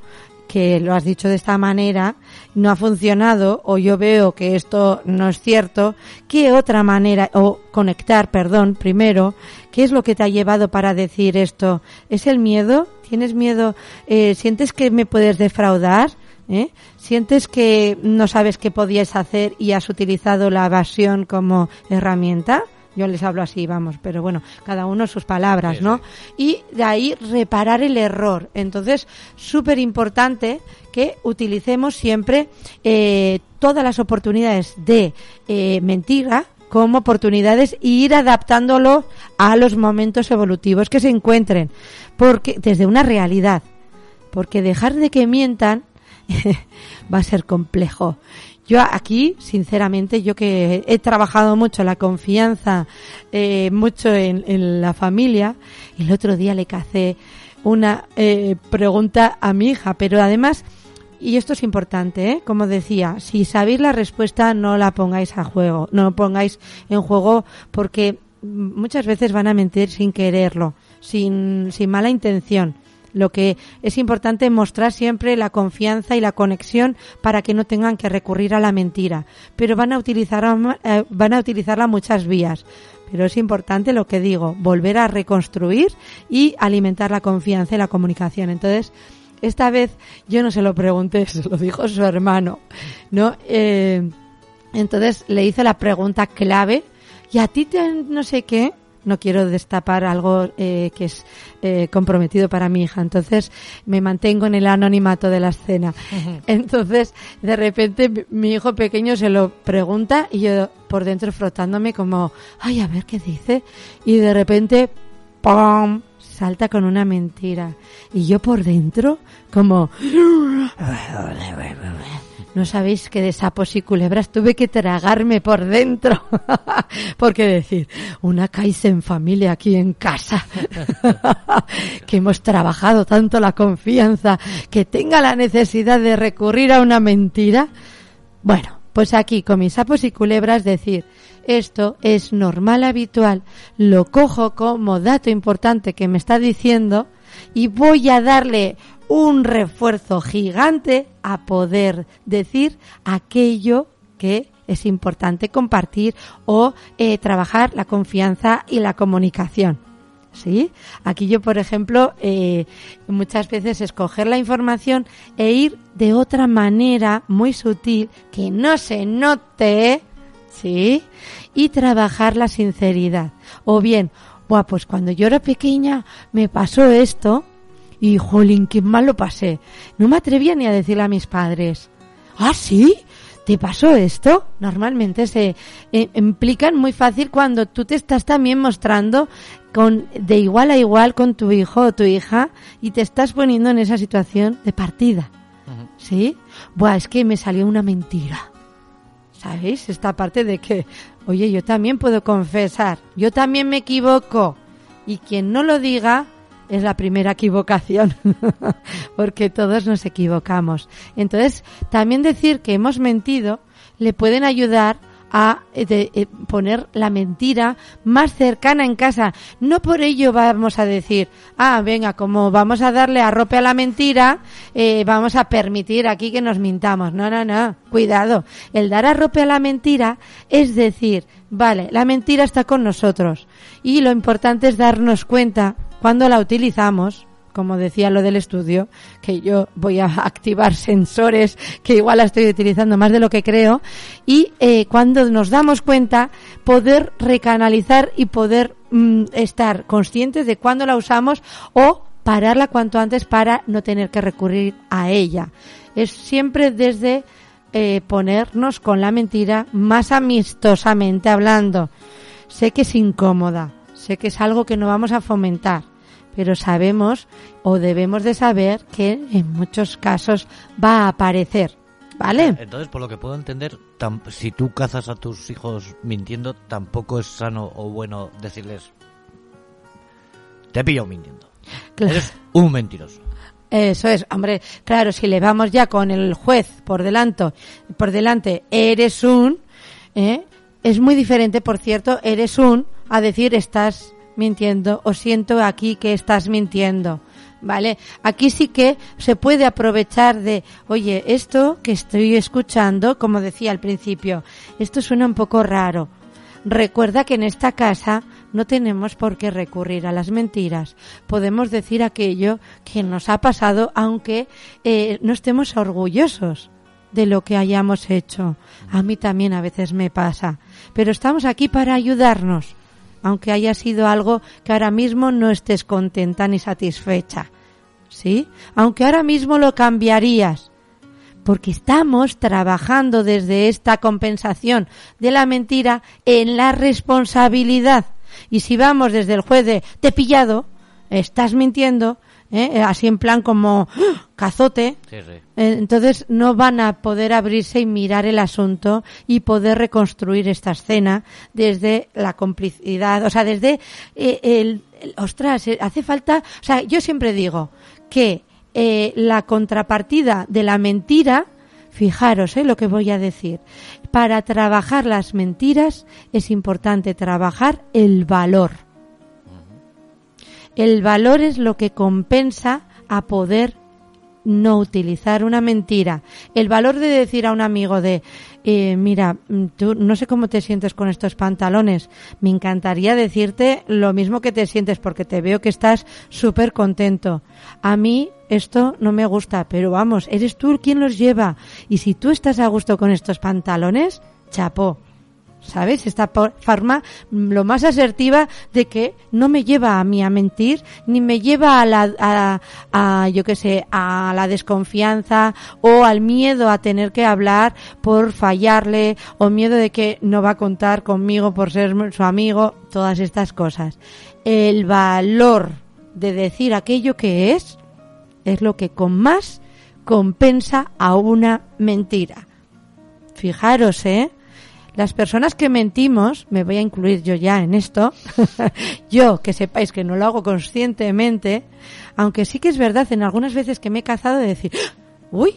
que lo has dicho de esta manera no ha funcionado o yo veo que esto no es cierto, ¿qué otra manera o conectar, perdón, primero, qué es lo que te ha llevado para decir esto? ¿Es el miedo? ¿Tienes miedo? Eh, ¿Sientes que me puedes defraudar? ¿eh? ¿Sientes que no sabes qué podías hacer y has utilizado la evasión como herramienta? Yo les hablo así, vamos, pero bueno, cada uno sus palabras, ¿no? Y de ahí reparar el error. Entonces, súper importante que utilicemos siempre eh, todas las oportunidades de eh, mentira como oportunidades y ir adaptándolo a los momentos evolutivos que se encuentren, porque desde una realidad, porque dejar de que mientan [laughs] va a ser complejo. Yo aquí, sinceramente, yo que he trabajado mucho la confianza, eh, mucho en, la familia, el otro día le cacé una eh, pregunta a mi hija, pero además, y esto es importante, ¿eh? como decía, si sabéis la respuesta no la pongáis a juego, no lo pongáis en juego porque muchas veces van a mentir sin quererlo, sin, sin mala intención. Lo que es importante es mostrar siempre la confianza y la conexión para que no tengan que recurrir a la mentira. Pero van a utilizar, eh, van a utilizarla muchas vías. Pero es importante lo que digo, volver a reconstruir y alimentar la confianza y la comunicación. Entonces, esta vez yo no se lo pregunté, [laughs] se lo dijo su hermano, ¿no? Eh, entonces le hice la pregunta clave, ¿y a ti te no sé qué? No quiero destapar algo eh, que es eh, comprometido para mi hija, entonces me mantengo en el anonimato de la escena. Entonces, de repente mi- hijo pequeño se lo pregunta y yo por dentro frotándome como, ay, a ver qué dice. Y de repente, ¡pum! salta con una mentira. Y yo por dentro, como... [laughs] No sabéis que de sapos y culebras tuve que tragarme por dentro. [laughs] Porque decir, una Kaizen familia aquí en casa. [laughs] que hemos trabajado tanto la confianza, que tenga la necesidad de recurrir a una mentira. Bueno, pues aquí con mis sapos y culebras decir, esto es normal, habitual, lo cojo como dato importante que me está diciendo y voy a darle un refuerzo gigante a poder decir aquello que es importante compartir o eh, trabajar la confianza y la comunicación. ¿Sí? Aquí yo, por ejemplo, eh, muchas veces escoger la información e ir de otra manera muy sutil que no se note, ¿sí? Y trabajar la sinceridad. O bien, Buah, pues cuando yo era pequeña me pasó esto y, jolín, qué mal lo pasé. No me atrevía ni a decirle a mis padres. ¿Ah, sí? ¿Te pasó esto? Normalmente se eh, implican muy fácil cuando tú te estás también mostrando con de igual a igual con tu hijo o tu hija y te estás poniendo en esa situación de partida. ¿Sí? Buah, es que me salió una mentira. ¿Sabéis? Esta parte de que, oye, yo también puedo confesar, yo también me equivoco. Y quien no lo diga es la primera equivocación, [laughs] porque todos nos equivocamos. Entonces, también decir que hemos mentido le pueden ayudar a eh, eh, poner la mentira más cercana en casa. No por ello vamos a decir, ah, venga, como vamos a darle arrope a la mentira, eh, vamos a permitir aquí que nos mintamos. No, no, no, cuidado. El dar arrope a la mentira es decir, vale, la mentira está con nosotros y lo importante es darnos cuenta cuando la utilizamos, como decía lo del estudio, que yo voy a [laughs] activar sensores que igual la estoy utilizando más de lo que creo, y eh, cuando nos damos cuenta, poder recanalizar y poder mm, estar conscientes de cuándo la usamos o pararla cuanto antes para no tener que recurrir a ella. Es siempre desde eh, ponernos con la mentira más amistosamente hablando. Sé que es incómoda, sé que es algo que no vamos a fomentar, pero sabemos o debemos de saber que en muchos casos va a aparecer, ¿vale? Entonces, por lo que puedo entender, si tú cazas a tus hijos mintiendo, tampoco es sano o bueno decirles, te he pillado mintiendo. Claro. Eres un mentiroso. Eso es, hombre, claro, si le vamos ya con el juez por delante, por delante, eres un, ¿eh? es muy diferente, por cierto, eres un, a decir estás mintiendo o siento aquí que estás mintiendo. ¿Vale? Aquí sí que se puede aprovechar de, oye, esto que estoy escuchando, como decía al principio, esto suena un poco raro. Recuerda que en esta casa no tenemos por qué recurrir a las mentiras. Podemos decir aquello que nos ha pasado aunque eh, no estemos orgullosos de lo que hayamos hecho. A mí también a veces me pasa. Pero estamos aquí para ayudarnos, aunque haya sido algo que ahora mismo no estés contenta ni satisfecha. ¿Sí? Aunque ahora mismo lo cambiarías. Porque estamos trabajando desde esta compensación de la mentira en la responsabilidad. Y si vamos desde el juez de te pillado, estás mintiendo, ¿eh? así en plan como ¡ah! cazote, Sí, sí. eh, entonces no van a poder abrirse y mirar el asunto y poder reconstruir esta escena desde la complicidad, o sea, desde eh, el, el- ostras, eh, hace falta, o sea, yo siempre digo que eh, la contrapartida de la mentira, fijaros eh, lo que voy a decir, para trabajar las mentiras es importante trabajar el valor. El valor es lo que compensa a poder no utilizar una mentira. El valor de decir a un amigo de, eh, mira, mm, tú no sé cómo te sientes con estos pantalones. Me encantaría decirte lo mismo que te sientes porque te veo que estás súper contento. A mí esto no me gusta, pero vamos, eres tú quien los lleva. Y si tú estás a gusto con estos pantalones, chapó. ¿Sabes? Esta forma mm, lo más asertiva de que no me lleva a mí a mentir, ni me lleva a la, a, a, yo qué sé, a la desconfianza o al miedo a tener que hablar por fallarle o miedo de que no va a contar conmigo por ser su amigo, todas estas cosas. El valor de decir aquello que es es lo que con más compensa a una mentira. Fijaros, ¿eh? Las personas que mentimos, me voy a incluir yo ya en esto, [laughs] yo que sepáis que no lo hago conscientemente, aunque sí que es verdad en algunas veces que me he cazado de decir, [gasps] uy,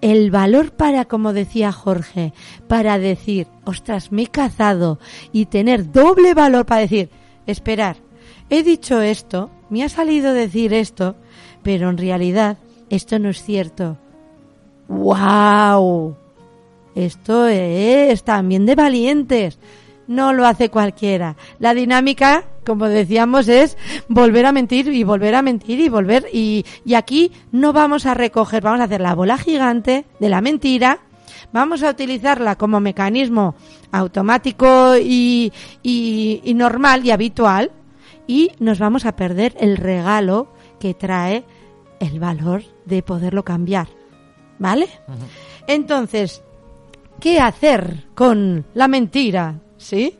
el valor para, como decía Jorge, para decir, ostras, me he cazado y tener doble valor para decir, esperar, he dicho esto, me ha salido decir esto, pero en realidad esto no es cierto. ¡Wow! Esto es también de valientes. No lo hace cualquiera. La dinámica, como decíamos, es volver a mentir y volver a mentir y volver. Y, y aquí no vamos a recoger, vamos a hacer la bola gigante de la mentira. Vamos a utilizarla como mecanismo automático y, y, y normal y habitual. Y nos vamos a perder el regalo que trae el valor de poderlo cambiar. ¿Vale? Entonces, ¿qué hacer con la mentira? ¿Sí?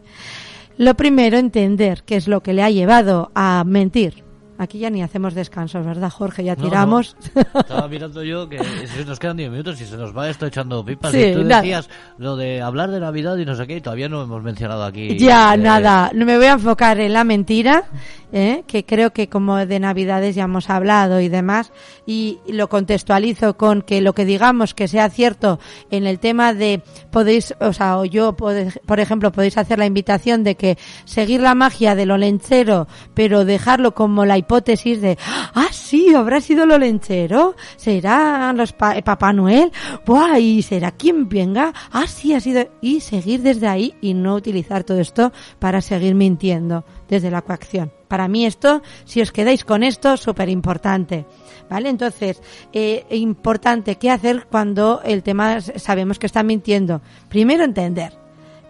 Lo primero, entender qué es lo que le ha llevado a mentir. Aquí ya ni hacemos descansos, ¿verdad, Jorge? Ya tiramos. no. Estaba mirando yo que nos quedan 10 minutos y se nos va esto echando pipas. Sí, y tú nada. decías lo de hablar de Navidad y no sé qué, y todavía no hemos mencionado aquí. Ya, eh, nada. No me voy a enfocar en la mentira, ¿eh? que creo que como de Navidades ya hemos hablado y demás, y lo contextualizo con que lo que digamos que sea cierto en el tema de podéis, o sea, o yo, por ejemplo, podéis hacer la invitación de que seguir la magia de lo lenchero, pero dejarlo como la hipótesis de, ah, sí, habrá sido lo lenchero, será los pa- Papá Noel, buah, y será quien venga, ah, sí, ha sido, y seguir desde ahí y no utilizar todo esto para seguir mintiendo desde la coacción. Para mí esto, si os quedáis con esto, súper importante. ¿Vale? Entonces, eh, importante, ¿qué hacer cuando el tema sabemos que está mintiendo? Primero entender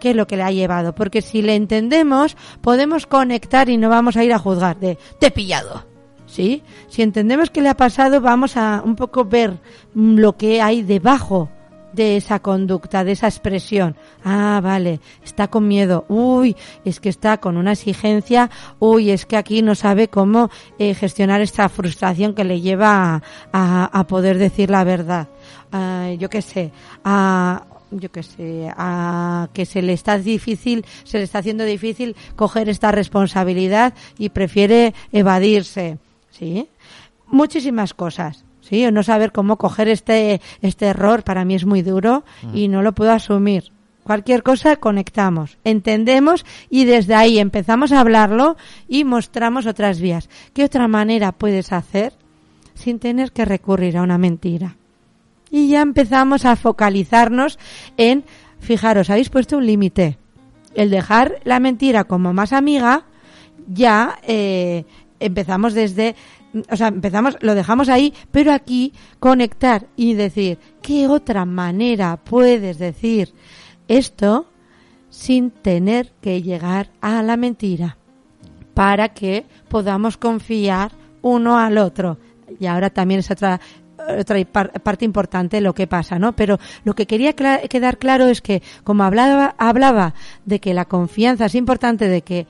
qué es lo que le ha llevado, porque si le entendemos, podemos conectar y no vamos a ir a juzgar de te he pillado. ¿Sí? Si entendemos qué le ha pasado, vamos a un poco ver mm, lo que hay debajo de esa conducta, de esa expresión. Ah, vale, está con miedo. Uy, es que está con una exigencia. Uy, es que aquí no sabe cómo eh, gestionar esta frustración que le lleva a, a- poder decir la verdad. Ah, yo qué sé, a yo qué sé, a que se le está difícil, se le está haciendo difícil coger esta responsabilidad y prefiere evadirse, ¿sí? Muchísimas cosas. Sí, o no saber cómo coger este, este error para mí es muy duro y no lo puedo asumir. Cualquier cosa conectamos, entendemos y desde ahí empezamos a hablarlo y mostramos otras vías. ¿Qué otra manera puedes hacer sin tener que recurrir a una mentira? Y ya empezamos a focalizarnos en, fijaros, habéis puesto un límite. El dejar la mentira como más amiga ya eh, empezamos desde, o sea, empezamos, lo dejamos ahí, pero aquí conectar y decir, ¿qué otra manera puedes decir esto sin tener que llegar a la mentira? Para que podamos confiar uno al otro. Y ahora también es otra otra par- parte importante lo que pasa, ¿no? Pero lo que quería quedar claro es que, como hablaba, hablaba de que la confianza es importante, de que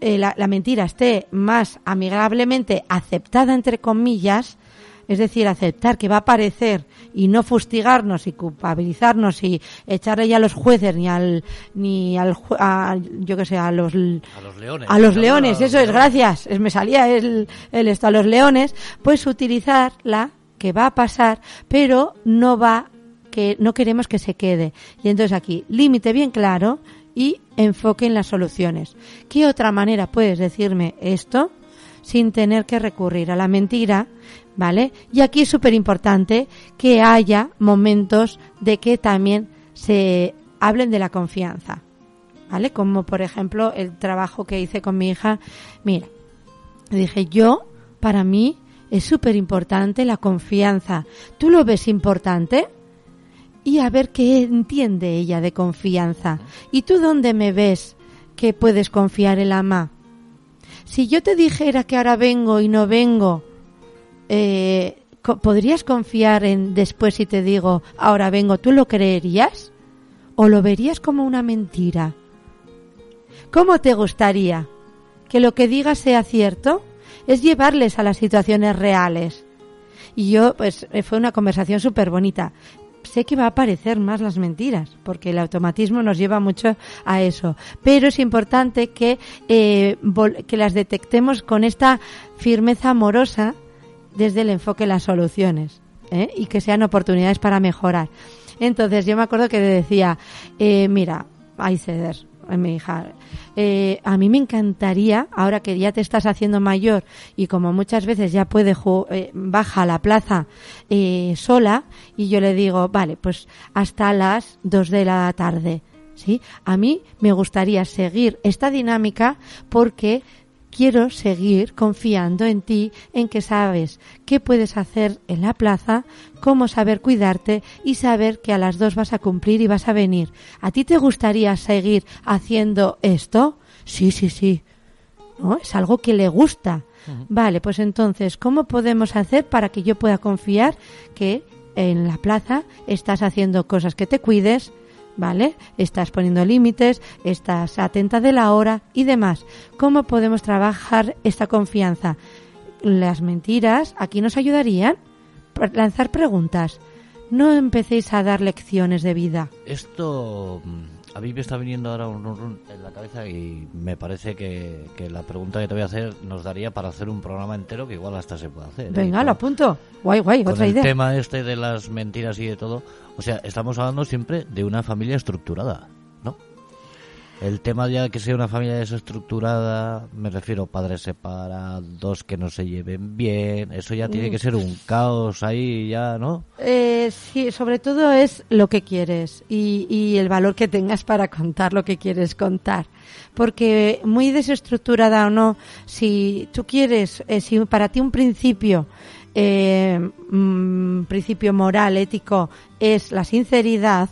eh, la, la mentira esté más amigablemente aceptada, entre comillas, es decir, aceptar que va a aparecer y no fustigarnos y culpabilizarnos y echarle ya a los jueces ni al, ni al, a, yo que sé, a los, A los leones. a los leones, a los eso es, gracias, es- me salía el, el esto, a los leones, pues utilizarla, que va a pasar, pero no va, que no queremos que se quede. Y entonces aquí, límite bien claro y enfoque en las soluciones. ¿Qué otra manera puedes decirme esto sin tener que recurrir a la mentira? ¿Vale? Y aquí es súper importante que haya momentos de que también se hablen de la confianza. ¿vale? Como por ejemplo el trabajo que hice con mi hija. Mira, dije yo, para mí es súper importante la confianza. ¿Tú lo ves importante? Y a ver qué entiende ella de confianza. ¿Y tú dónde me ves que puedes confiar en la mamá? Si yo te dijera que ahora vengo y no vengo, eh, ¿podrías confiar en después si te digo ahora vengo? ¿Tú lo creerías? ¿O lo verías como una mentira? ¿Cómo te gustaría que lo que digas sea cierto? Es llevarles a las situaciones reales. Y yo, pues, eh, fue una conversación súper bonita. Sé que va a aparecer más las mentiras, porque el automatismo nos lleva mucho a eso. Pero es importante que, eh, que las detectemos con esta firmeza amorosa desde el enfoque en las soluciones ¿eh? y que sean oportunidades para mejorar. Entonces yo me acuerdo que decía, eh, mira, hay ceder, mi hija, eh, a mí me encantaría, ahora que ya te estás haciendo mayor y como muchas veces ya puede eh, baja a la plaza eh, sola y yo le digo, vale, pues hasta las dos de la tarde. ¿Sí? A mí me gustaría seguir esta dinámica porque quiero seguir confiando en ti, en que sabes qué puedes hacer en la plaza, cómo saber cuidarte y saber que a las dos vas a cumplir y vas a venir. ¿A ti te gustaría seguir haciendo esto? Sí, sí, sí. ¿No? Es algo que le gusta. Vale, pues entonces, ¿cómo podemos hacer para que yo pueda confiar que en la plaza estás haciendo cosas que te cuides, ¿vale? Estás poniendo límites, estás atenta de la hora y demás. ¿Cómo podemos trabajar esta confianza? Las mentiras aquí nos ayudarían lanzar preguntas. No empecéis a dar lecciones de vida. Esto mm, a mí me está viniendo ahora un run run en la cabeza y me parece que, que la pregunta que te voy a hacer nos daría para hacer un programa entero que igual hasta se puede hacer. ¿eh? Venga, Con- lo apunto. Guay, guay, con otra el idea. tema este de las mentiras y de todo. O sea, estamos hablando siempre de una familia estructurada. El tema ya de que sea una familia desestructurada, me refiero a padres separados que no se lleven bien, eso ya tiene que ser un caos ahí ya, ¿no? Eh, sí, sobre todo es lo que quieres y, y el valor que tengas para contar lo que quieres contar. Porque muy desestructurada o no, si tú quieres, eh, si para ti un principio, eh, mm, principio moral, ético, es la sinceridad,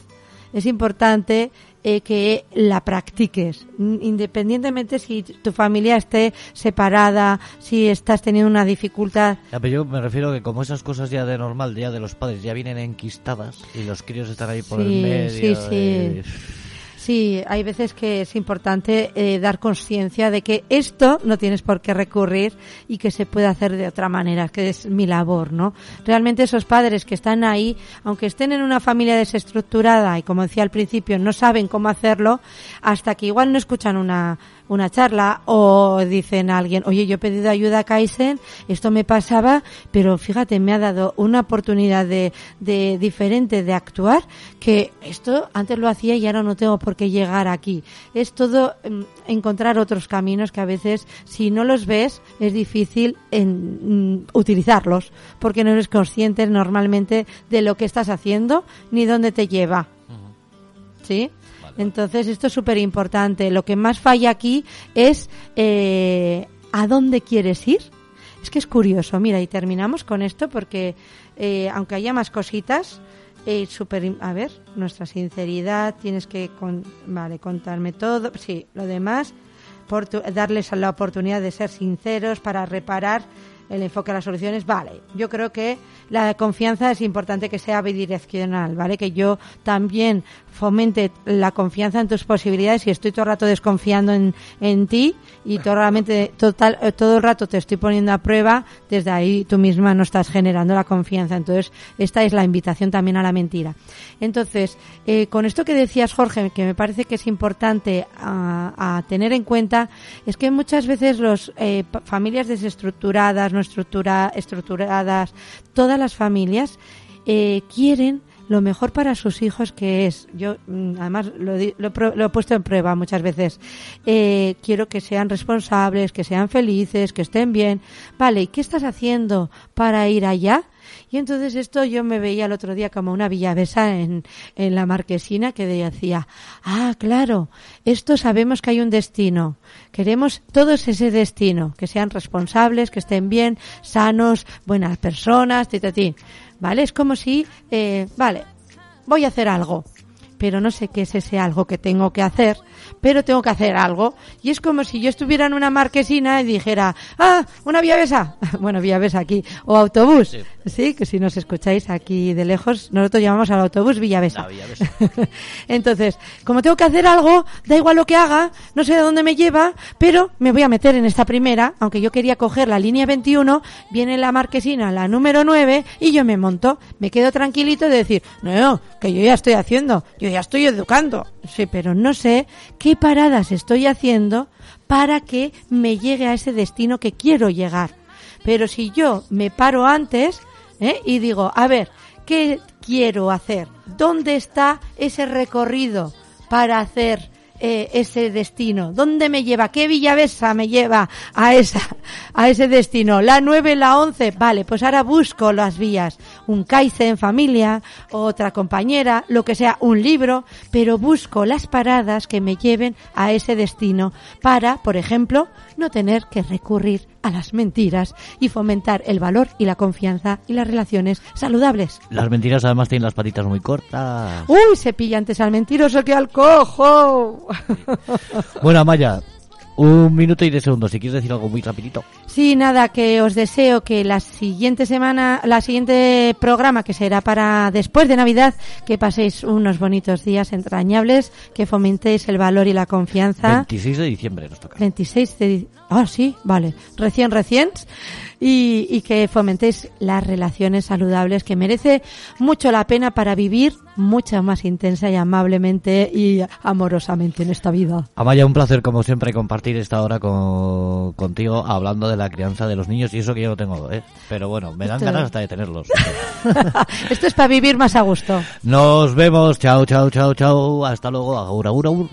es importante eh, que la practiques, independientemente si tu familia esté separada, si estás teniendo una dificultad. Ya, pero yo me refiero que como esas cosas ya de normal, ya de los padres, ya vienen enquistadas y los críos están ahí por Sí, el medio. sí, sí. Sí, hay veces que es importante eh, dar conciencia de que esto no tienes por qué recurrir y que se puede hacer de otra manera, que es mi labor, ¿no? Realmente esos padres que están ahí, aunque estén en una familia desestructurada y como decía al principio, no saben cómo hacerlo, hasta que igual no escuchan una, una charla o dicen a alguien, oye, yo he pedido ayuda a Kaizen, esto me pasaba, pero fíjate, me ha dado una oportunidad de, de diferente de actuar que esto antes lo hacía y ahora no tengo por qué llegar aquí. Es todo mm, encontrar otros caminos que a veces si no los ves es difícil en, mm, utilizarlos porque no eres consciente normalmente de lo que estás haciendo ni dónde te lleva. ¿Sí? Entonces, esto es súper importante. Lo que más falla aquí es eh, a dónde quieres ir. Es que es curioso. Mira, y terminamos con esto porque, eh, aunque haya más cositas, eh, súper im- a ver, nuestra sinceridad, tienes que con- vale, contarme todo. Sí, lo demás, portu- darles la oportunidad de ser sinceros para reparar el enfoque a las soluciones, vale. Yo creo que la confianza es importante que sea bidireccional, ¿vale? Que yo también fomente la confianza en tus posibilidades y estoy todo el rato desconfiando en, en ti y todo, realmente, total, eh, todo el rato te estoy poniendo a prueba, desde ahí tú misma no estás generando la confianza. Entonces, esta es la invitación también a la mentira. Entonces, eh, con esto que decías, Jorge, que me parece que es importante a, a tener en cuenta, es que muchas veces los eh, familias desestructuradas, estructura, estructuradas, todas las familias eh, quieren lo mejor para sus hijos que es. Yo mm, además lo, lo lo he puesto en prueba muchas veces. Eh, quiero que sean responsables que sean felices que estén bien. Vale y qué estás haciendo para ir allá y entonces esto yo me veía el otro día como una villavesa en, la marquesina que decía, ah, claro, esto sabemos que hay un destino. Queremos todos ese destino, que sean responsables, que estén bien, sanos, buenas personas, ti, ti. ¿Vale? Es como si, eh, vale, voy a hacer algo pero no sé qué es ese algo que tengo que hacer, pero tengo que hacer algo. Y es como si yo estuviera en una marquesina y dijera, ah, una villavesa, [laughs] bueno, villavesa aquí, o autobús, sí. que si nos escucháis aquí de lejos, nosotros llamamos al autobús villavesa. La Villavesa. Entonces, como tengo que hacer algo, da igual lo que haga, no sé de dónde me lleva, pero me voy a meter en esta primera, aunque yo quería coger la línea 21, viene la marquesina, la número 9, y yo me monto, me quedo tranquilito de decir, no, que yo ya estoy haciendo, yo ya estoy educando, sí, pero no sé qué paradas estoy haciendo para que me llegue a ese destino que quiero llegar. Pero si yo me paro antes ¿eh? y digo, a ver, ¿qué quiero hacer? ¿Dónde está ese recorrido para hacer eh, ese destino? ¿Dónde me lleva? ¿Qué Villavesa me lleva a esa, a ese destino? La 9, la 11, vale, pues ahora busco las vías. Un caice en familia, otra compañera, lo que sea, un libro, pero busco las paradas que me lleven a ese destino para, por ejemplo, no tener que recurrir a las mentiras y fomentar el valor y la confianza y las relaciones saludables. Las mentiras además tienen las patitas muy cortas. Uy, se pilla antes al mentiroso que al cojo. Bueno, Amaya, un minuto y de segundos. Si quieres decir algo muy rapidito. Sí, nada, que os deseo que la siguiente semana, la siguiente programa que será para después de Navidad, que paséis unos bonitos días entrañables, que fomentéis el valor y la confianza. 26 de diciembre nos toca. 26 de... Ah, sí, vale. Recién, recién. Y, y que fomentéis las relaciones saludables que merece mucho la pena para vivir mucho más intensa y amablemente y amorosamente en esta vida. Amaya, un placer como siempre compartir esta hora con, contigo hablando de la crianza de los niños y eso que yo no tengo, ¿eh? Pero bueno, me dan Esto- ganas hasta de tenerlos. [laughs] Esto es para vivir más a gusto. Nos vemos, chao, chao, chao, chao, hasta luego, agur, agur, agur.